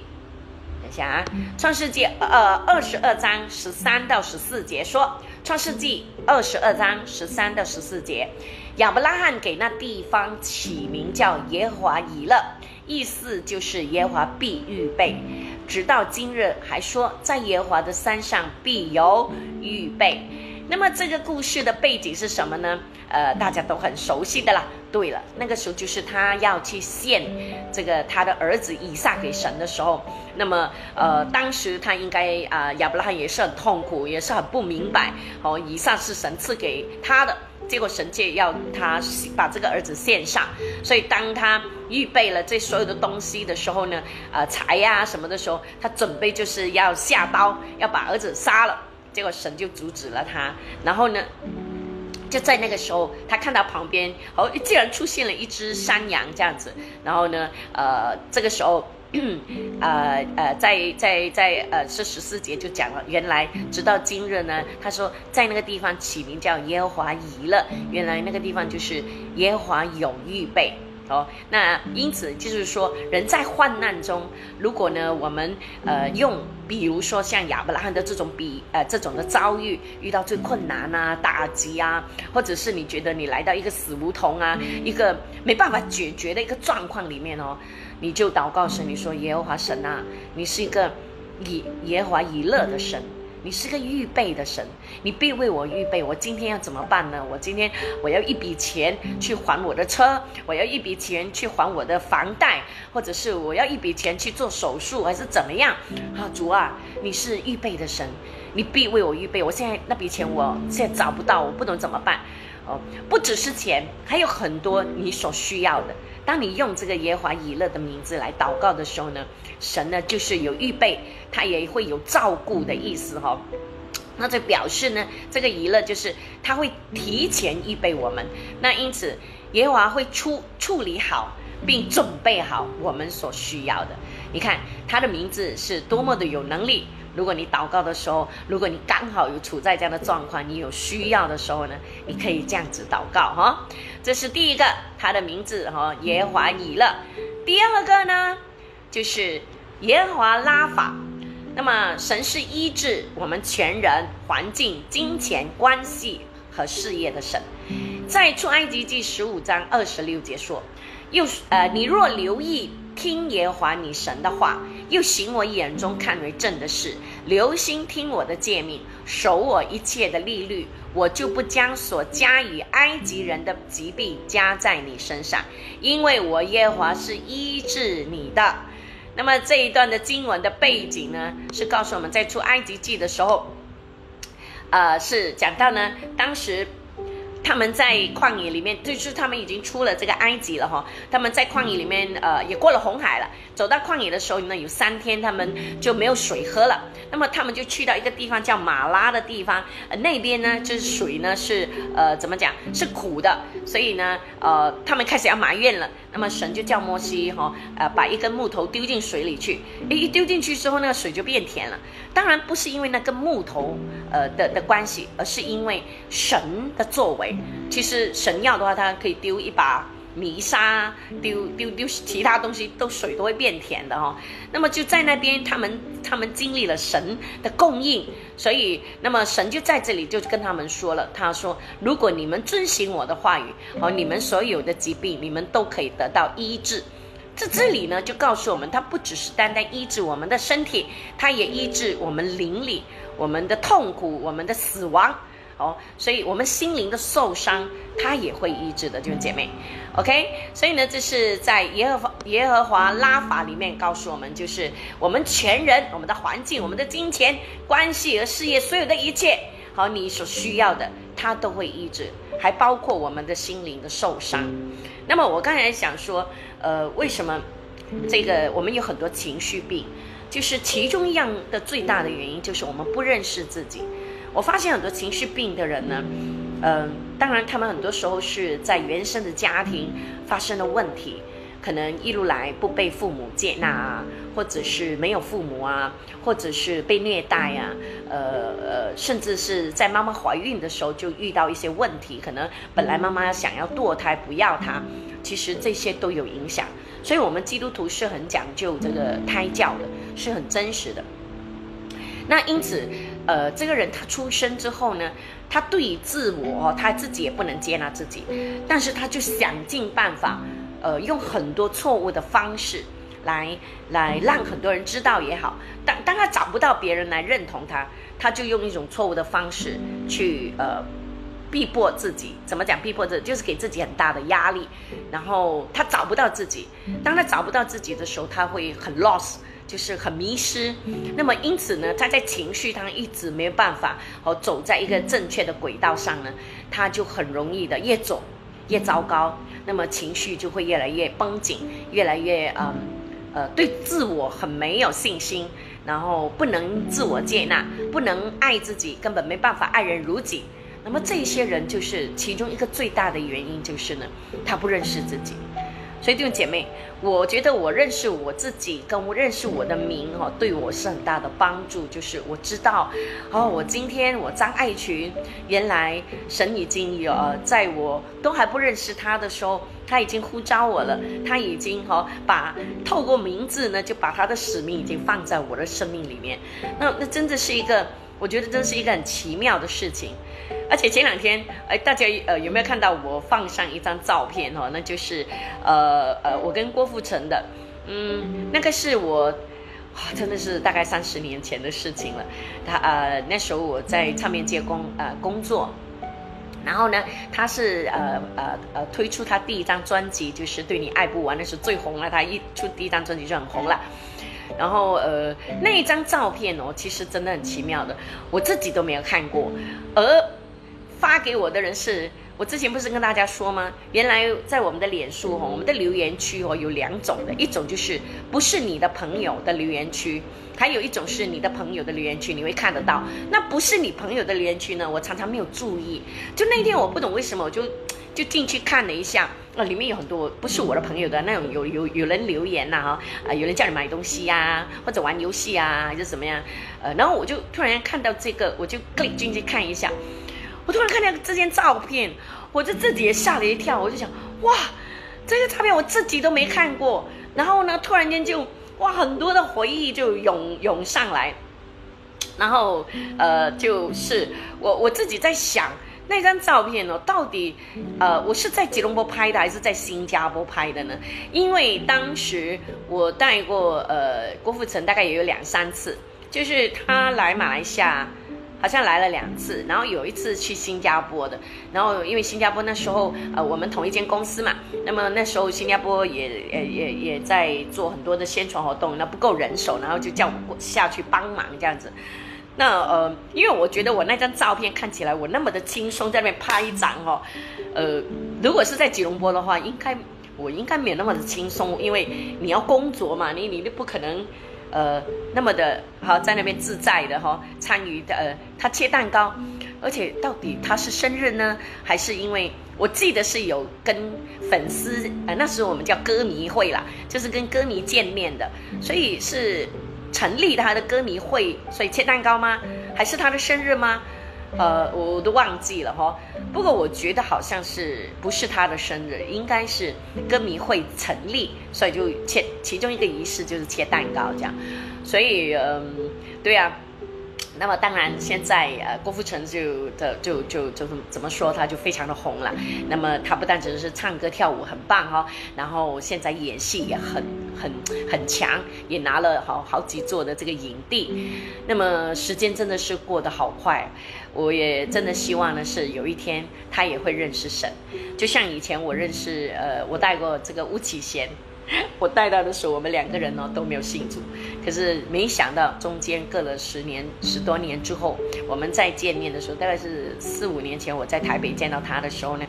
等一下啊，《创世纪》呃二十二章十三到十四节说，《创世纪》二十二章十三到十四节，亚伯拉罕给那地方起名叫耶和华以勒，意思就是耶和华必预备。直到今日还说，在耶和华的山上必有预备。那么这个故事的背景是什么呢？呃，大家都很熟悉的啦。对了，那个时候就是他要去献这个他的儿子以撒给神的时候。那么，呃，当时他应该啊，亚伯拉罕也是很痛苦，也是很不明白。哦，以撒是神赐给他的，结果神界要他把这个儿子献上。所以当他预备了这所有的东西的时候呢，呃，柴呀什么的时候，他准备就是要下刀要把儿子杀了。结果神就阻止了他，然后呢，就在那个时候，他看到旁边哦，竟然出现了一只山羊这样子，然后呢，呃，这个时候，呃 (clears throat) 呃，在在在呃，是十四节就讲了，原来直到今日呢，他说在那个地方起名叫耶和华以勒，原来那个地方就是耶和华有预备。哦，那因此就是说，人在患难中，如果呢，我们呃用，比如说像亚伯拉罕的这种比呃这种的遭遇，遇到最困难啊、打击啊，或者是你觉得你来到一个死胡同啊，一个没办法解决的一个状况里面哦，你就祷告神，你说耶和华神啊，你是一个以耶和华以乐的神。你是个预备的神，你必为我预备。我今天要怎么办呢？我今天我要一笔钱去还我的车，我要一笔钱去还我的房贷，或者是我要一笔钱去做手术，还是怎么样？啊，主啊，你是预备的神，你必为我预备。我现在那笔钱我现在找不到，我不懂怎么办。哦，不只是钱，还有很多你所需要的。当你用这个耶华以勒的名字来祷告的时候呢，神呢就是有预备，他也会有照顾的意思哈。那就表示呢，这个以勒就是他会提前预备我们。那因此，耶华会处处理好并准备好我们所需要的。你看他的名字是多么的有能力。如果你祷告的时候，如果你刚好有处在这样的状况，你有需要的时候呢，你可以这样子祷告哈。这是第一个，他的名字哈，耶华以勒。第二个呢，就是耶华拉法。那么神是医治我们全人、环境、金钱、关系和事业的神。在出埃及记十五章二十六节说，又呃，你若留意。听耶和华你神的话，又行我眼中看为正的事，留心听我的诫命，守我一切的利律，我就不将所加于埃及人的疾病加在你身上，因为我耶和华是医治你的。那么这一段的经文的背景呢，是告诉我们在出埃及记的时候，呃，是讲到呢，当时。他们在旷野里面，就是他们已经出了这个埃及了哈。他们在旷野里面，呃，也过了红海了。走到旷野的时候呢，有三天他们就没有水喝了。那么他们就去到一个地方叫马拉的地方，呃，那边呢就是水呢是呃怎么讲是苦的，所以呢呃他们开始要埋怨了。那么神就叫摩西哈，呃把一根木头丢进水里去，一丢进去之后那个水就变甜了。当然不是因为那根木头呃的的关系，而是因为神的作为。其实神要的话，他可以丢一把泥沙，丢丢丢其他东西，都水都会变甜的哈。那么就在那边，他们他们经历了神的供应，所以那么神就在这里就跟他们说了，他说：如果你们遵行我的话语，哦，你们所有的疾病，你们都可以得到医治。在这里呢，就告诉我们，它不只是单单医治我们的身体，它也医治我们灵里我们的痛苦，我们的死亡。哦，所以我们心灵的受伤，它也会医治的，弟兄姐妹。OK，所以呢，这是在耶和华耶和华拉法里面告诉我们，就是我们全人、我们的环境、我们的金钱、关系和事业，所有的一切，好，你所需要的，它都会医治，还包括我们的心灵的受伤。那么我刚才想说，呃，为什么这个我们有很多情绪病，就是其中一样的最大的原因，就是我们不认识自己。我发现很多情绪病的人呢，嗯，当然他们很多时候是在原生的家庭发生了问题，可能一路来不被父母接纳啊，或者是没有父母啊，或者是被虐待啊，呃呃，甚至是在妈妈怀孕的时候就遇到一些问题，可能本来妈妈想要堕胎不要她，其实这些都有影响，所以我们基督徒是很讲究这个胎教的，是很真实的。那因此。呃，这个人他出生之后呢，他对于自我，他自己也不能接纳自己，但是他就想尽办法，呃，用很多错误的方式来来让很多人知道也好。当当他找不到别人来认同他，他就用一种错误的方式去呃逼迫自己。怎么讲逼迫自己？就是给自己很大的压力。然后他找不到自己，当他找不到自己的时候，他会很 loss。就是很迷失，那么因此呢，他在情绪上一直没有办法哦走在一个正确的轨道上呢，他就很容易的越走越糟糕，那么情绪就会越来越绷紧，越来越嗯呃对自我很没有信心，然后不能自我接纳，不能爱自己，根本没办法爱人如己。那么这些人就是其中一个最大的原因，就是呢，他不认识自己。所以弟兄姐妹，我觉得我认识我自己，跟我认识我的名哦，对我是很大的帮助。就是我知道，哦，我今天我张爱群，原来神已经有在我都还不认识他的时候，他已经呼召我了，他已经哈把透过名字呢，就把他的使命已经放在我的生命里面。那那真的是一个，我觉得这是一个很奇妙的事情。而且前两天，哎，大家呃有没有看到我放上一张照片哦？那就是，呃呃，我跟郭富城的，嗯，那个是我，真的是大概三十年前的事情了。他呃那时候我在唱片界工呃工作，然后呢，他是呃呃呃推出他第一张专辑，就是对你爱不完，那是最红了。他一出第一张专辑就很红了。然后呃那一张照片哦，其实真的很奇妙的，我自己都没有看过，而。发给我的人是我之前不是跟大家说吗？原来在我们的脸书哦，我们的留言区哦有两种的，一种就是不是你的朋友的留言区，还有一种是你的朋友的留言区，你会看得到。那不是你朋友的留言区呢，我常常没有注意。就那天我不懂为什么，我就就进去看了一下，那，里面有很多不是我的朋友的那种，有有有人留言呐哈，啊，有人叫你买东西呀，或者玩游戏啊，还是怎么样？呃，然后我就突然看到这个，我就 click 进去看一下。我突然看到这件照片，我就自己也吓了一跳。我就想，哇，这个照片我自己都没看过。然后呢，突然间就哇，很多的回忆就涌涌上来。然后呃，就是我我自己在想，那张照片哦，到底呃，我是在吉隆坡拍的还是在新加坡拍的呢？因为当时我带过呃郭富城，大概也有两三次，就是他来马来西亚。好像来了两次，然后有一次去新加坡的，然后因为新加坡那时候呃我们同一间公司嘛，那么那时候新加坡也也也也在做很多的宣传活动，那不够人手，然后就叫我下去帮忙这样子。那呃，因为我觉得我那张照片看起来我那么的轻松，在那边拍一张哦，呃，如果是在吉隆坡的话，应该我应该没有那么的轻松，因为你要工作嘛，你你不可能。呃，那么的好，在那边自在的哈，参与的呃，他切蛋糕，而且到底他是生日呢，还是因为我记得是有跟粉丝呃，那时候我们叫歌迷会啦，就是跟歌迷见面的，所以是成立他的歌迷会，所以切蛋糕吗？还是他的生日吗？呃，我都忘记了哈。不过我觉得好像是不是他的生日，应该是歌迷会成立，所以就切其中一个仪式就是切蛋糕这样。所以嗯，对呀。那么当然，现在呃，郭富城就的就就就怎么说，他就非常的红了。那么他不但只是唱歌跳舞很棒哈，然后现在演戏也很很很强，也拿了好好几座的这个影帝。那么时间真的是过得好快，我也真的希望呢是有一天他也会认识神，就像以前我认识呃，我带过这个巫启贤。(laughs) 我带到的时候，我们两个人呢都没有信主，可是没想到中间隔了十年十多年之后，我们再见面的时候，大概是四五年前我在台北见到他的时候呢，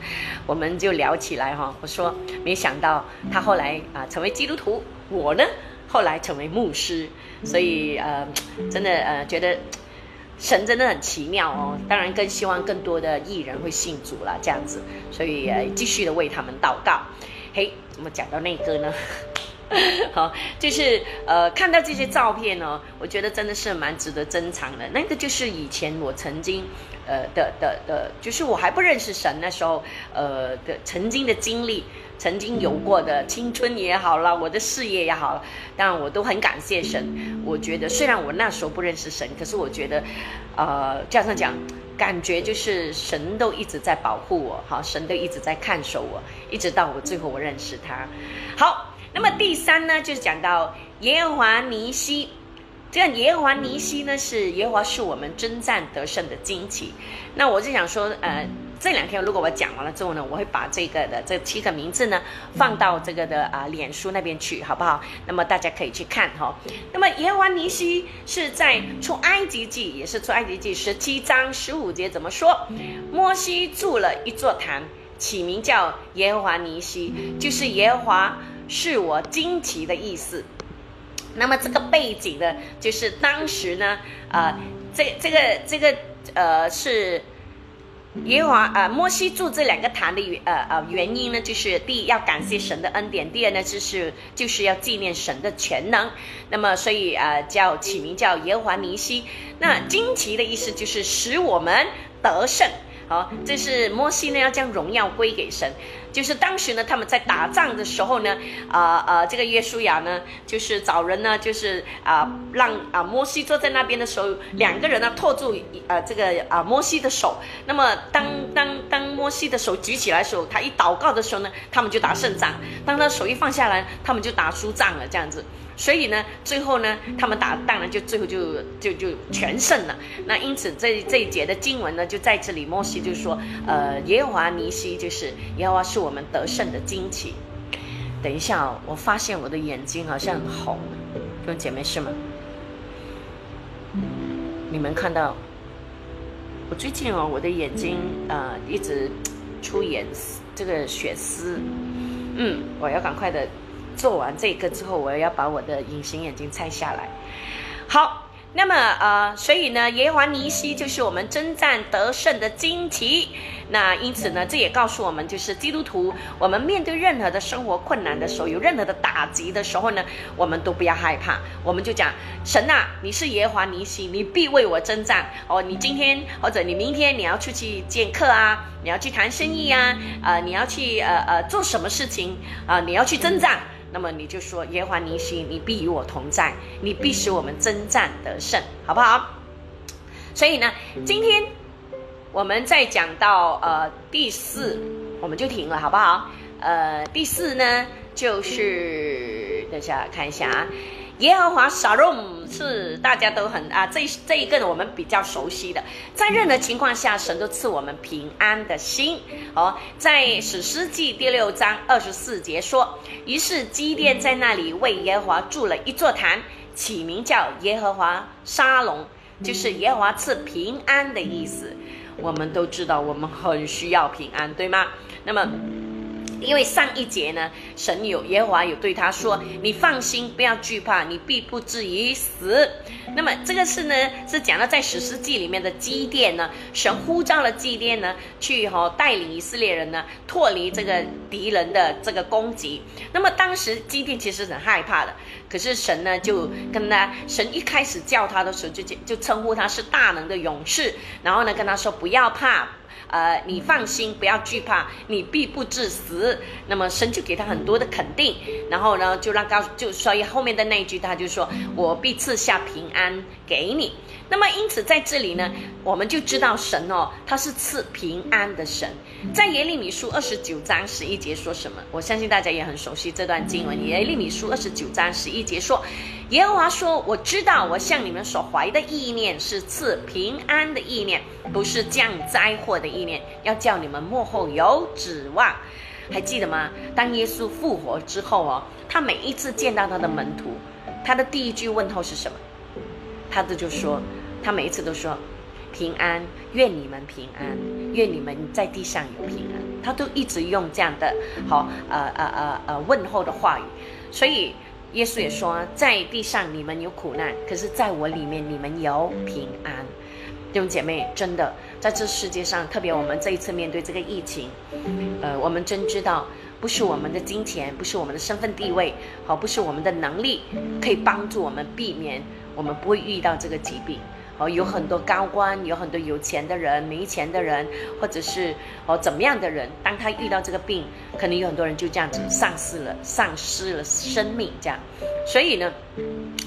我们就聊起来哈。我说没想到他后来啊成为基督徒，我呢后来成为牧师，所以呃真的呃觉得神真的很奇妙哦。当然更希望更多的艺人会信主了这样子，所以继续的为他们祷告。嘿，怎么讲到那个呢？(laughs) 好，就是呃，看到这些照片呢，我觉得真的是蛮值得珍藏的。那个就是以前我曾经，呃的的的，就是我还不认识神那时候，呃的曾经的经历，曾经有过的青春也好了，我的事业也好了，当然我都很感谢神。我觉得虽然我那时候不认识神，可是我觉得，呃，这样讲。感觉就是神都一直在保护我，好，神都一直在看守我，一直到我最后我认识他。好，那么第三呢，就是讲到耶和华尼西，这样耶和华尼西呢是耶和华是我们征战得胜的旌旗。那我就想说，呃。这两天如果我讲完了之后呢，我会把这个的这七个名字呢放到这个的啊脸书那边去，好不好？那么大家可以去看哈。那么耶和华尼西是在出埃及记，也是出埃及记十七章十五节怎么说？摩西筑了一座坛，起名叫耶和华尼西，就是耶和华是我惊奇的意思。那么这个背景呢，就是当时呢，呃，这这个这个呃是。耶和华呃，摩西住这两个坛的原呃呃原因呢，就是第一要感谢神的恩典，第二呢就是就是要纪念神的全能。那么所以呃叫起名叫耶和华尼西。那惊奇的意思就是使我们得胜。好，这是摩西呢要将荣耀归给神。就是当时呢，他们在打仗的时候呢，啊啊，这个约书亚呢，就是找人呢，就是啊，让啊摩西坐在那边的时候，两个人呢托住啊这个啊摩西的手。那么当当当摩西的手举起来的时候，他一祷告的时候呢，他们就打胜仗；当他手一放下来，他们就打输仗了，这样子。所以呢，最后呢，他们打当然就最后就就就全胜了。那因此这这一节的经文呢，就在这里，摩西就说，呃，耶和华尼西就是耶和华是我们得胜的惊奇。等一下哦，我发现我的眼睛好像很红，弟姐妹是吗？你们看到我最近哦，我的眼睛呃一直出眼这个血丝，嗯，我要赶快的。做完这个之后，我要把我的隐形眼镜拆下来。好，那么呃，所以呢，耶和华尼西就是我们征战得胜的旌旗。那因此呢，这也告诉我们，就是基督徒，我们面对任何的生活困难的时候，有任何的打击的时候呢，我们都不要害怕。我们就讲，神呐，你是耶和华尼西，你必为我征战。哦，你今天或者你明天你要出去见客啊，你要去谈生意啊，呃，你要去呃呃做什么事情啊？你要去征战。那么你就说耶和华尼西，你必与我同在，你必使我们征战得胜，好不好？所以呢，今天我们再讲到呃第四，我们就停了，好不好？呃，第四呢就是等一下看一下啊。耶和华沙龙是大家都很啊，这这一个我们比较熟悉的，在任何情况下，神都赐我们平安的心。哦，在史诗记第六章二十四节说，于是基甸在那里为耶和华筑了一座坛，起名叫耶和华沙龙，就是耶和华赐平安的意思。我们都知道，我们很需要平安，对吗？那么。因为上一节呢，神有耶和华有对他说：“你放心，不要惧怕，你必不至于死。”那么这个是呢，是讲到在史诗记里面的基甸呢，神呼召了基甸呢，去哈带领以色列人呢脱离这个敌人的这个攻击。那么当时基甸其实很害怕的，可是神呢就跟他，神一开始叫他的时候就就称呼他是大能的勇士，然后呢跟他说不要怕。呃，你放心，不要惧怕，你必不致死。那么神就给他很多的肯定，然后呢，就让告就所以后面的那一句他就说：“我必赐下平安给你。”那么因此在这里呢，我们就知道神哦，他是赐平安的神。在耶利米书二十九章十一节说什么？我相信大家也很熟悉这段经文。耶利米书二十九章十一节说：“耶和华说，我知道我向你们所怀的意念是赐平安的意念，不是降灾祸的意念，要叫你们幕后有指望。”还记得吗？当耶稣复活之后哦，他每一次见到他的门徒，他的第一句问候是什么？他的就说。他每一次都说平安，愿你们平安，愿你们在地上有平安。他都一直用这样的好呃呃呃呃问候的话语。所以耶稣也说，在地上你们有苦难，可是在我里面你们有平安。弟兄姐妹，真的在这世界上，特别我们这一次面对这个疫情，呃，我们真知道不是我们的金钱，不是我们的身份地位，好，不是我们的能力可以帮助我们避免我们不会遇到这个疾病。哦，有很多高官，有很多有钱的人、没钱的人，或者是哦怎么样的人，当他遇到这个病，可能有很多人就这样子丧失了、丧失了生命，这样。所以呢，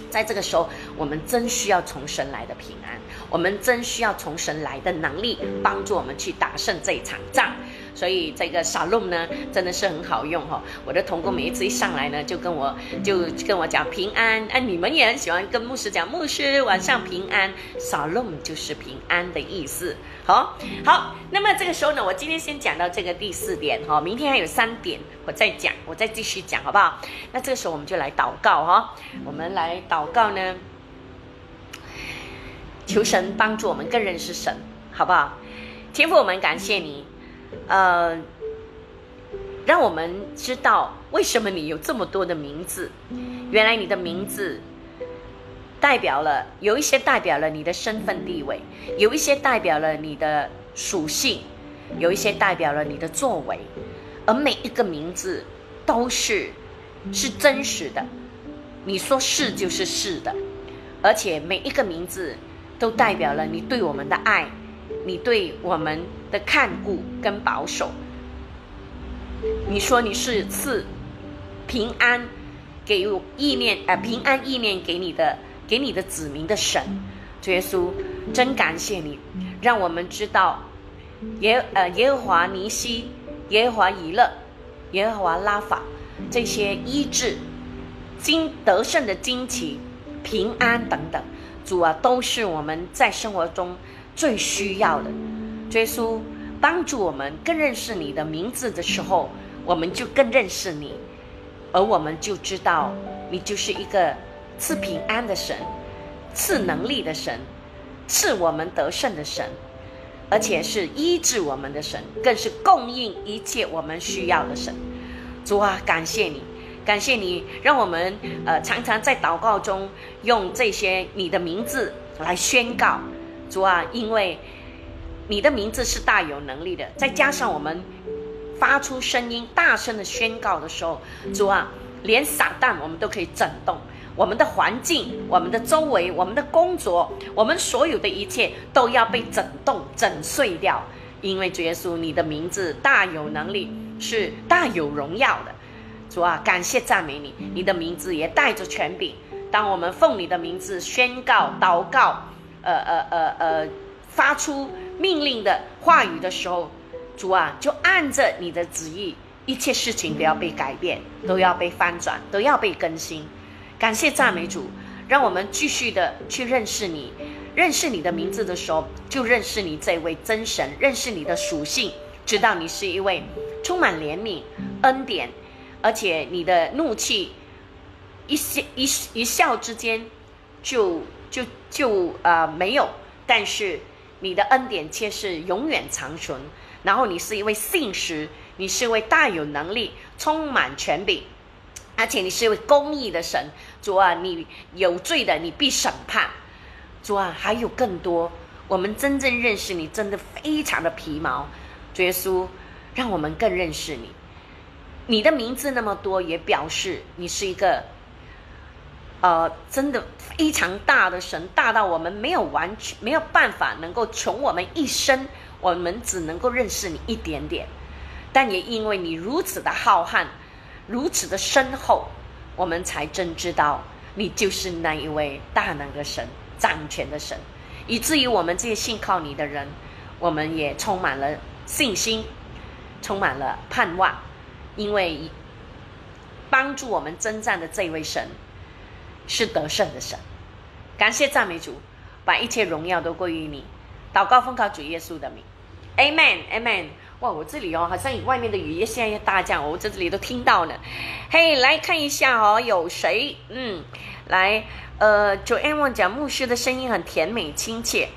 在这个时候，我们真需要从神来的平安，我们真需要从神来的能力，帮助我们去打胜这一场仗。所以这个沙龙呢，真的是很好用哈。我的同工每一次一上来呢，就跟我就跟我讲平安。哎，你们也很喜欢跟牧师讲，牧师晚上平安。沙龙就是平安的意思。好，好。那么这个时候呢，我今天先讲到这个第四点哈，明天还有三点，我再讲，我再继续讲，好不好？那这个时候我们就来祷告哈，我们来祷告呢，求神帮助我们更认识神，好不好？天父，我们感谢你。呃，让我们知道为什么你有这么多的名字。原来你的名字代表了有一些代表了你的身份地位，有一些代表了你的属性，有一些代表了你的作为，而每一个名字都是是真实的。你说是就是是的，而且每一个名字都代表了你对我们的爱，你对我们的看顾跟保守。你说你是赐平安给予意念，呃，平安意念给你的，给你的子民的神，主耶稣，真感谢你，让我们知道耶，呃，耶和华尼西，耶和华以勒，耶和华拉法，这些医治、经得胜的惊奇、平安等等，主啊，都是我们在生活中最需要的，耶稣。帮助我们更认识你的名字的时候，我们就更认识你，而我们就知道你就是一个赐平安的神，赐能力的神，赐我们得胜的神，而且是医治我们的神，更是供应一切我们需要的神。主啊，感谢你，感谢你，让我们呃常常在祷告中用这些你的名字来宣告。主啊，因为。你的名字是大有能力的，再加上我们发出声音、大声的宣告的时候，主啊，连撒旦我们都可以震动，我们的环境、我们的周围、我们的工作、我们所有的一切都要被震动、震碎掉。因为主耶稣，你的名字大有能力，是大有荣耀的。主啊，感谢赞美你，你的名字也带着权柄。当我们奉你的名字宣告、祷告，呃呃呃呃，发出。命令的话语的时候，主啊，就按着你的旨意，一切事情都要被改变，都要被翻转，都要被更新。感谢赞美主，让我们继续的去认识你，认识你的名字的时候，就认识你这位真神，认识你的属性，知道你是一位充满怜悯、恩典，而且你的怒气一些一一笑之间就就就呃没有，但是。你的恩典却是永远长存，然后你是一位信实，你是一位大有能力、充满权柄，而且你是一位公义的神。主啊，你有罪的，你必审判。主啊，还有更多，我们真正认识你，真的非常的皮毛。主耶稣，让我们更认识你。你的名字那么多，也表示你是一个。呃，真的非常大的神，大到我们没有完全没有办法能够穷我们一生，我们只能够认识你一点点。但也因为你如此的浩瀚，如此的深厚，我们才真知道你就是那一位大能的神，掌权的神，以至于我们这些信靠你的人，我们也充满了信心，充满了盼望，因为帮助我们征战的这位神。是得胜的神，感谢赞美主，把一切荣耀都归于你。祷告奉靠主耶稣的名，Amen，Amen。哇，我这里哦，好像外面的雨也现在大降，我在这里都听到了。嘿，来看一下哦，有谁？嗯，来，呃，Joanne 讲牧师的声音很甜美亲切，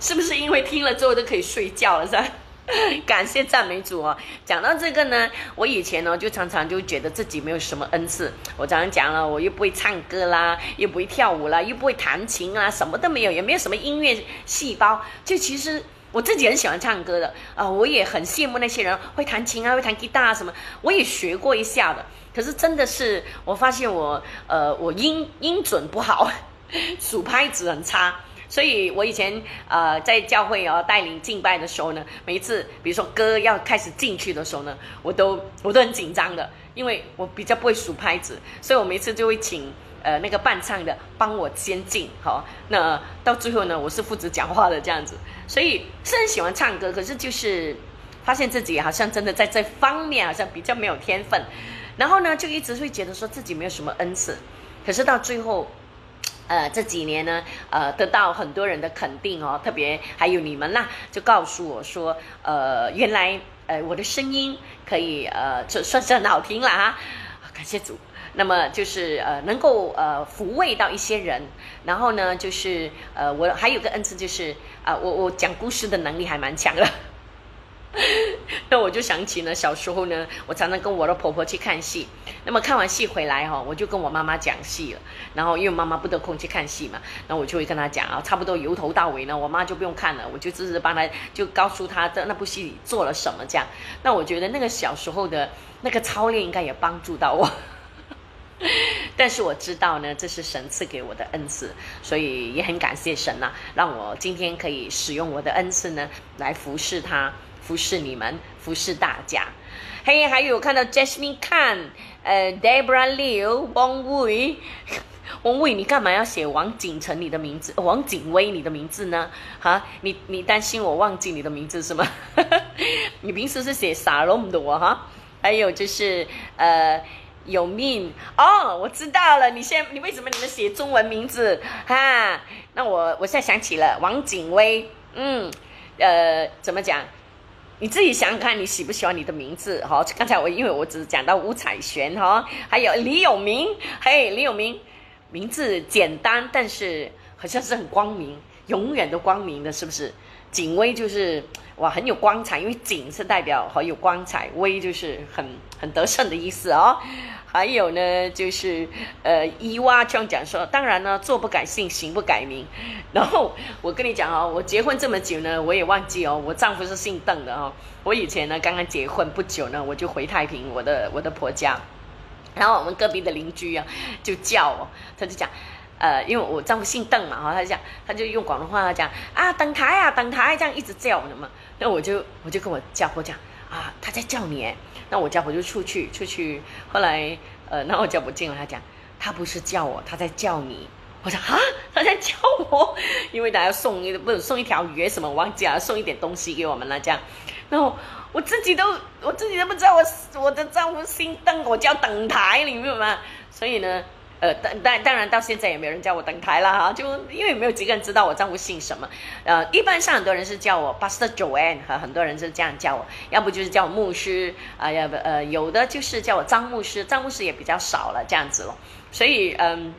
是不是因为听了之后都可以睡觉了，是吧？(laughs) 感谢赞美主哦！讲到这个呢，我以前呢就常常就觉得自己没有什么恩赐。我常常讲了，我又不会唱歌啦，又不会跳舞啦，又不会弹琴啊，什么都没有，也没有什么音乐细胞。就其实我自己很喜欢唱歌的啊，我也很羡慕那些人会弹琴啊，会弹吉他啊什么，我也学过一下的。可是真的是，我发现我呃，我音音准不好，(laughs) 数拍子很差。所以，我以前呃在教会哦带领敬拜的时候呢，每一次比如说歌要开始进去的时候呢，我都我都很紧张的，因为我比较不会数拍子，所以我每次就会请呃那个伴唱的帮我先进，好，那到最后呢，我是负责讲话的这样子。所以是很喜欢唱歌，可是就是发现自己好像真的在这方面好像比较没有天分，然后呢就一直会觉得说自己没有什么恩赐，可是到最后。呃，这几年呢，呃，得到很多人的肯定哦，特别还有你们啦，就告诉我说，呃，原来呃我的声音可以呃，这算是很好听了哈，(laughs) 感谢主。那么就是呃，能够呃抚慰到一些人，然后呢，就是呃，我还有个恩赐就是啊，我我讲故事的能力还蛮强的。(laughs) 那我就想起呢，小时候呢，我常常跟我的婆婆去看戏。那么看完戏回来哈，我就跟我妈妈讲戏了。然后因为妈妈不得空去看戏嘛，那我就会跟她讲啊，差不多由头到尾呢，我妈就不用看了，我就只是帮她就告诉她的那部戏里做了什么这样。那我觉得那个小时候的那个操练应该也帮助到我。(laughs) 但是我知道呢，这是神赐给我的恩赐，所以也很感谢神呐，让我今天可以使用我的恩赐呢，来服侍他，服侍你们，服侍大家。嘿，还有看到 Jasmine Khan，呃，Debra Liu，王伟，王伟，你干嘛要写王景成你的名字，王景威你的名字呢？哈，你你担心我忘记你的名字是吗？(laughs) 你平时是写沙龙的我哈，还有就是呃。有命哦，我知道了。你现在你为什么你们写中文名字哈？那我我现在想起了王景威，嗯，呃，怎么讲？你自己想想看，你喜不喜欢你的名字？哈，刚才我因为我只讲到吴彩璇哈，还有李永明，嘿，李永明，名字简单，但是好像是很光明，永远都光明的，是不是？景威就是哇，很有光彩，因为景是代表很有光彩，威就是很很得胜的意思哦。还有呢，就是呃，伊娃这样讲说，当然呢，做不改姓，行不改名。(laughs) 然后我跟你讲哦，我结婚这么久呢，我也忘记哦，我丈夫是姓邓的哦。我以前呢，刚刚结婚不久呢，我就回太平，我的我的婆家。然后我们隔壁的邻居啊，就叫我，他就讲，呃，因为我丈夫姓邓嘛，哈，他就讲，他就用广东话讲啊，邓台啊，邓台，这样一直叫的嘛。那我就我就跟我家婆讲啊，他在叫你。那我家婆就出去，出去，后来，呃，那我家婆进来，他讲，他不是叫我，他在叫你。我说啊，他在叫我，因为他要送一不是送一条鱼什么，忘记了，送一点东西给我们了这样。然后我自己都我自己都不知道我我的丈夫姓邓，我叫等台，你明白吗？所以呢。呃，但但当然到现在也没有人叫我登台了哈，就因为没有几个人知道我丈夫姓什么。呃，一般上很多人是叫我 Pastor Joanne，和很多人是这样叫我，要不就是叫我牧师啊，要不呃有的就是叫我张牧师，张牧师也比较少了这样子了。所以嗯。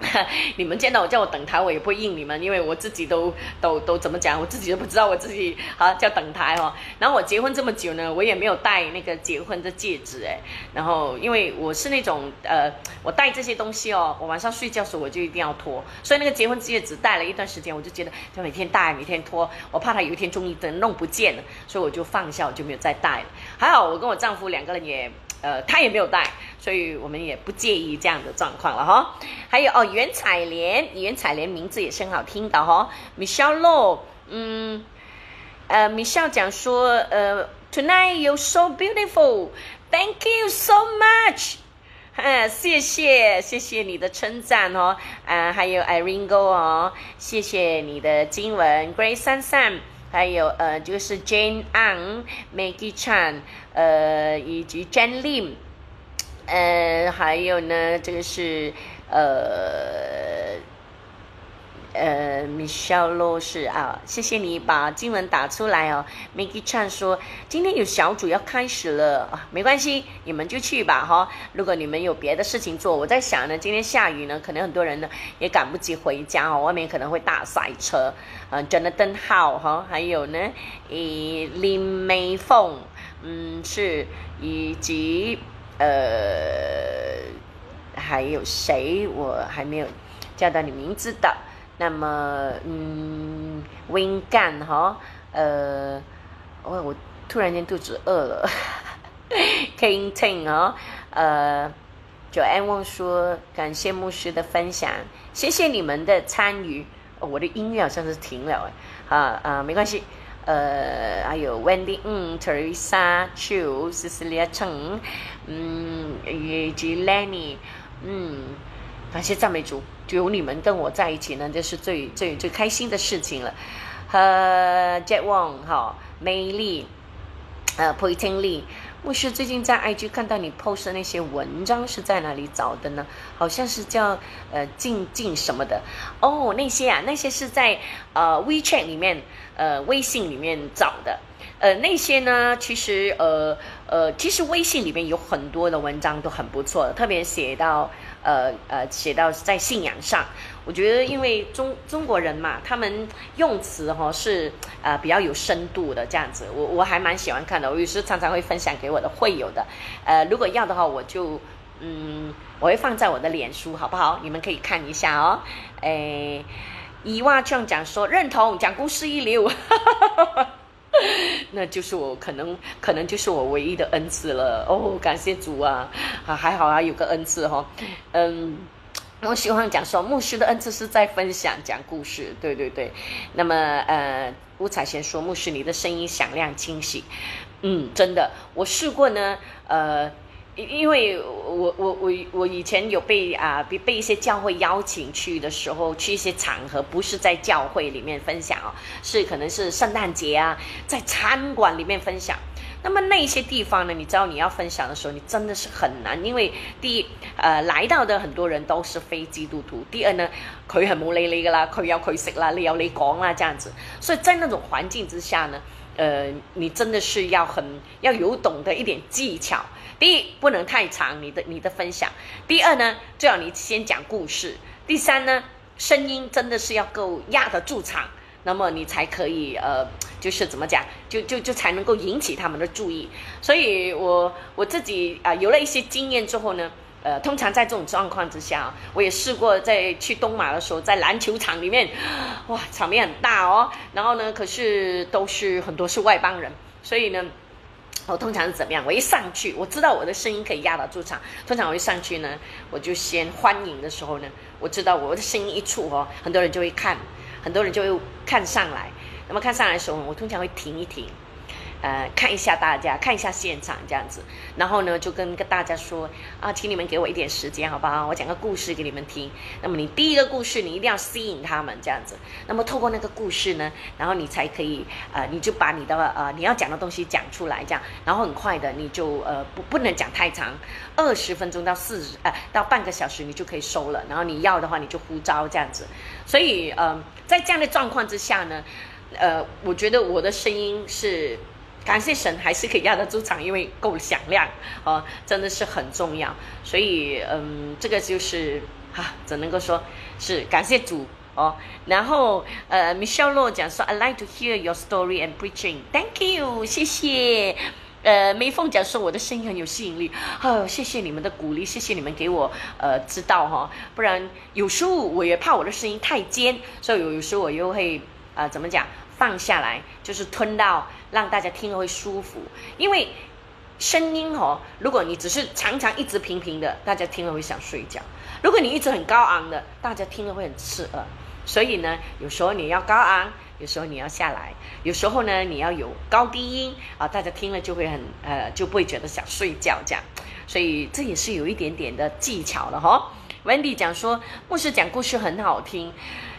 (laughs) 你们见到我叫我等台，我也不会应你们，因为我自己都都都怎么讲，我自己都不知道我自己啊叫等台哦。然后我结婚这么久呢，我也没有戴那个结婚的戒指哎。然后因为我是那种呃，我戴这些东西哦，我晚上睡觉时候我就一定要脱，所以那个结婚戒指戴了一段时间，我就觉得就每天戴每天脱，我怕它有一天终于等弄不见了，所以我就放下，我就没有再戴了。还好我跟我丈夫两个人也。呃，他也没有带，所以我们也不介意这样的状况了哈。还有哦，袁彩莲，袁彩莲名字也是很好听的哈。Michelle Low，嗯，呃，Michelle 讲说，呃，Tonight you're so beautiful，Thank you so much，啊，谢谢，谢谢你的称赞哦。啊，还有 Iringo 哦，谢谢你的经文，Grace 三三。还有呃，就是 Jane Ang、Maggie Chan，呃，以及 Jan Lim，呃，还有呢，这个是呃。呃，Michelle 罗是啊，谢谢你把经文打出来哦。Maggie Chan 说今天有小组要开始了啊，没关系，你们就去吧哈。如果你们有别的事情做，我在想呢，今天下雨呢，可能很多人呢也赶不及回家哦，外面可能会大塞车。嗯，Jonathan 好哈，还有呢，以林美凤，嗯，是以及呃，还有谁我还没有叫到你名字的。那么，嗯，Win 干哈，呃，我我突然间肚子饿了。(laughs) King Ting 啊，呃，Joanne 问说，感谢牧师的分享，谢谢你们的参与。我的音乐好像是停了哎，啊啊，没关系。呃，还有 Wendy，嗯，Teresa Chu，Cecilia Cheng，嗯，以及 Lenny，嗯。感谢赞美主，就有你们跟我在一起呢，这是最最最开心的事情了。和 Jet Wong 哈，美丽，呃，Poiting Lee 牧师最近在 IG 看到你 post 那些文章是在哪里找的呢？好像是叫呃静静什么的哦，那些啊，那些是在呃 WeChat 里面，呃微信里面找的。呃，那些呢，其实呃。呃，其实微信里面有很多的文章都很不错，特别写到呃呃写到在信仰上，我觉得因为中中国人嘛，他们用词哈是呃比较有深度的这样子，我我还蛮喜欢看的，我有时常常会分享给我的会友的，呃，如果要的话，我就嗯我会放在我的脸书好不好？你们可以看一下哦，诶，伊娃这样讲说认同讲故事一流。(laughs) 那就是我可能可能就是我唯一的恩赐了。哦，感谢主啊。啊还好啊有个恩赐哈，嗯，我喜欢讲说牧师的恩赐是在分享讲故事，对对对，那么呃吴彩贤说牧师你的声音响亮清晰，嗯真的。我试过呢呃。因为我我我我以前有被啊被被一些教会邀请去的时候，去一些场合，不是在教会里面分享哦，是可能是圣诞节啊，在餐馆里面分享。那么那些地方呢，你知道你要分享的时候，你真的是很难，因为第一，呃，来到的很多人都是非基督徒；第二呢，佢很冇理你噶啦，佢有佢食啦，你有你講啦，这样子。所以在那种环境之下呢，呃，你真的是要很要有懂得一点技巧。第一，不能太长，你的你的分享；第二呢，最好你先讲故事；第三呢，声音真的是要够压得住场，那么你才可以呃，就是怎么讲，就就就才能够引起他们的注意。所以我我自己啊，有了一些经验之后呢，呃，通常在这种状况之下，我也试过在去东马的时候，在篮球场里面，哇，场面很大哦，然后呢，可是都是很多是外邦人，所以呢。(laughs) 我通常是怎么样？我一上去，我知道我的声音可以压得住场。通常我一上去呢，我就先欢迎的时候呢，我知道我的声音一出哦，很多人就会看，很多人就会看上来。那么看上来的时候，我通常会停一停。呃，看一下大家，看一下现场这样子，然后呢，就跟跟大家说啊，请你们给我一点时间，好不好？我讲个故事给你们听。那么你第一个故事，你一定要吸引他们这样子。那么透过那个故事呢，然后你才可以呃，你就把你的呃你要讲的东西讲出来这样。然后很快的，你就呃不不能讲太长，二十分钟到四十呃到半个小时你就可以收了。然后你要的话，你就呼召这样子。所以呃，在这样的状况之下呢，呃，我觉得我的声音是。感谢神，还是可以压得住场，因为够响亮哦，真的是很重要。所以，嗯，这个就是哈，只能够说是感谢主哦。然后，呃，Michelle 洛讲说，I like to hear your story and preaching. Thank you，谢谢。呃，梅凤讲说我的声音很有吸引力，哦，谢谢你们的鼓励，谢谢你们给我呃知道哈，不然有时候我也怕我的声音太尖，所以有有时候我又会呃怎么讲？放下来，就是吞到让大家听了会舒服。因为声音哦，如果你只是常常一直平平的，大家听了会想睡觉；如果你一直很高昂的，大家听了会很刺耳。所以呢，有时候你要高昂，有时候你要下来，有时候呢你要有高低音啊，大家听了就会很呃就不会觉得想睡觉这样。所以这也是有一点点的技巧了哈。Wendy 讲说，牧师讲故事很好听。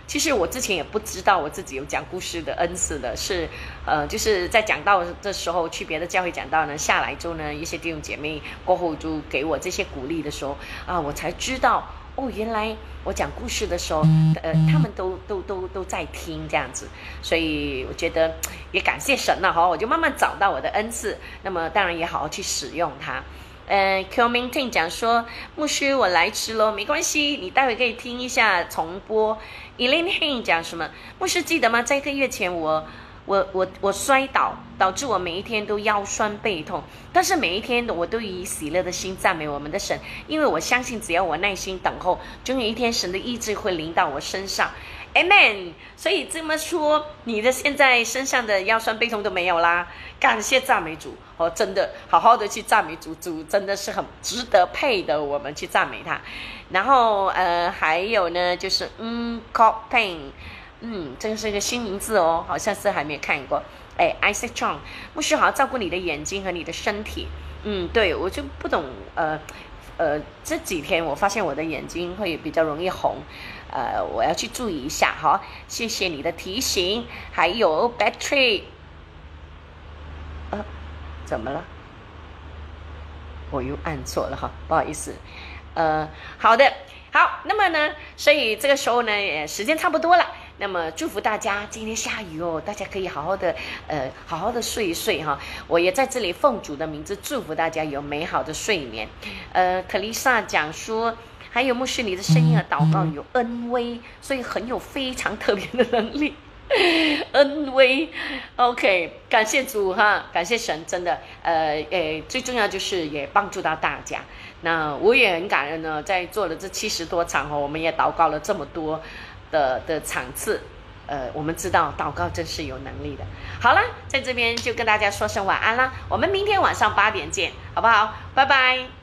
其实我之前也不知道我自己有讲故事的恩赐的，是，呃，就是在讲到的时候去别的教会讲到呢，下来之后呢，一些弟兄姐妹过后就给我这些鼓励的时候，啊，我才知道，哦，原来我讲故事的时候，呃，他们都都都都在听这样子，所以我觉得也感谢神了哈，我就慢慢找到我的恩赐，那么当然也好好去使用它。呃 q m i n t i n 讲说，牧师我来迟了，没关系，你待会可以听一下重播。Elaine Hain 讲什么？牧师记得吗？在一个月前，我我我我摔倒，导致我每一天都腰酸背痛。但是每一天我都以喜乐的心赞美我们的神，因为我相信只要我耐心等候，终有一天神的意志会临到我身上。Amen。所以这么说，你的现在身上的腰酸背痛都没有啦。感谢赞美主哦，真的好好的去赞美主，主真的是很值得配的，我们去赞美他。然后呃，还有呢，就是嗯 c o p Pain，嗯，这个是一个新名字哦，好像是还没有看过。哎，Isaac Chong，牧师好好照顾你的眼睛和你的身体。嗯，对我就不懂呃呃，这几天我发现我的眼睛会比较容易红。呃，我要去注意一下哈，谢谢你的提醒。还有 battery，呃，怎么了？我又按错了哈，不好意思。呃，好的，好，那么呢，所以这个时候呢，时间差不多了。那么祝福大家，今天下雨哦，大家可以好好的呃好好的睡一睡哈。我也在这里奉主的名字祝福大家有美好的睡眠。呃，克丽莎讲说，还有牧师你的声音和祷告有恩威，所以很有非常特别的能力。(laughs) 恩威，OK，感谢主哈，感谢神，真的，呃，诶，最重要就是也帮助到大家。那我也很感恩呢，在做了这七十多场哦，我们也祷告了这么多的的场次，呃，我们知道祷告真是有能力的。好了，在这边就跟大家说声晚安啦，我们明天晚上八点见，好不好？拜拜。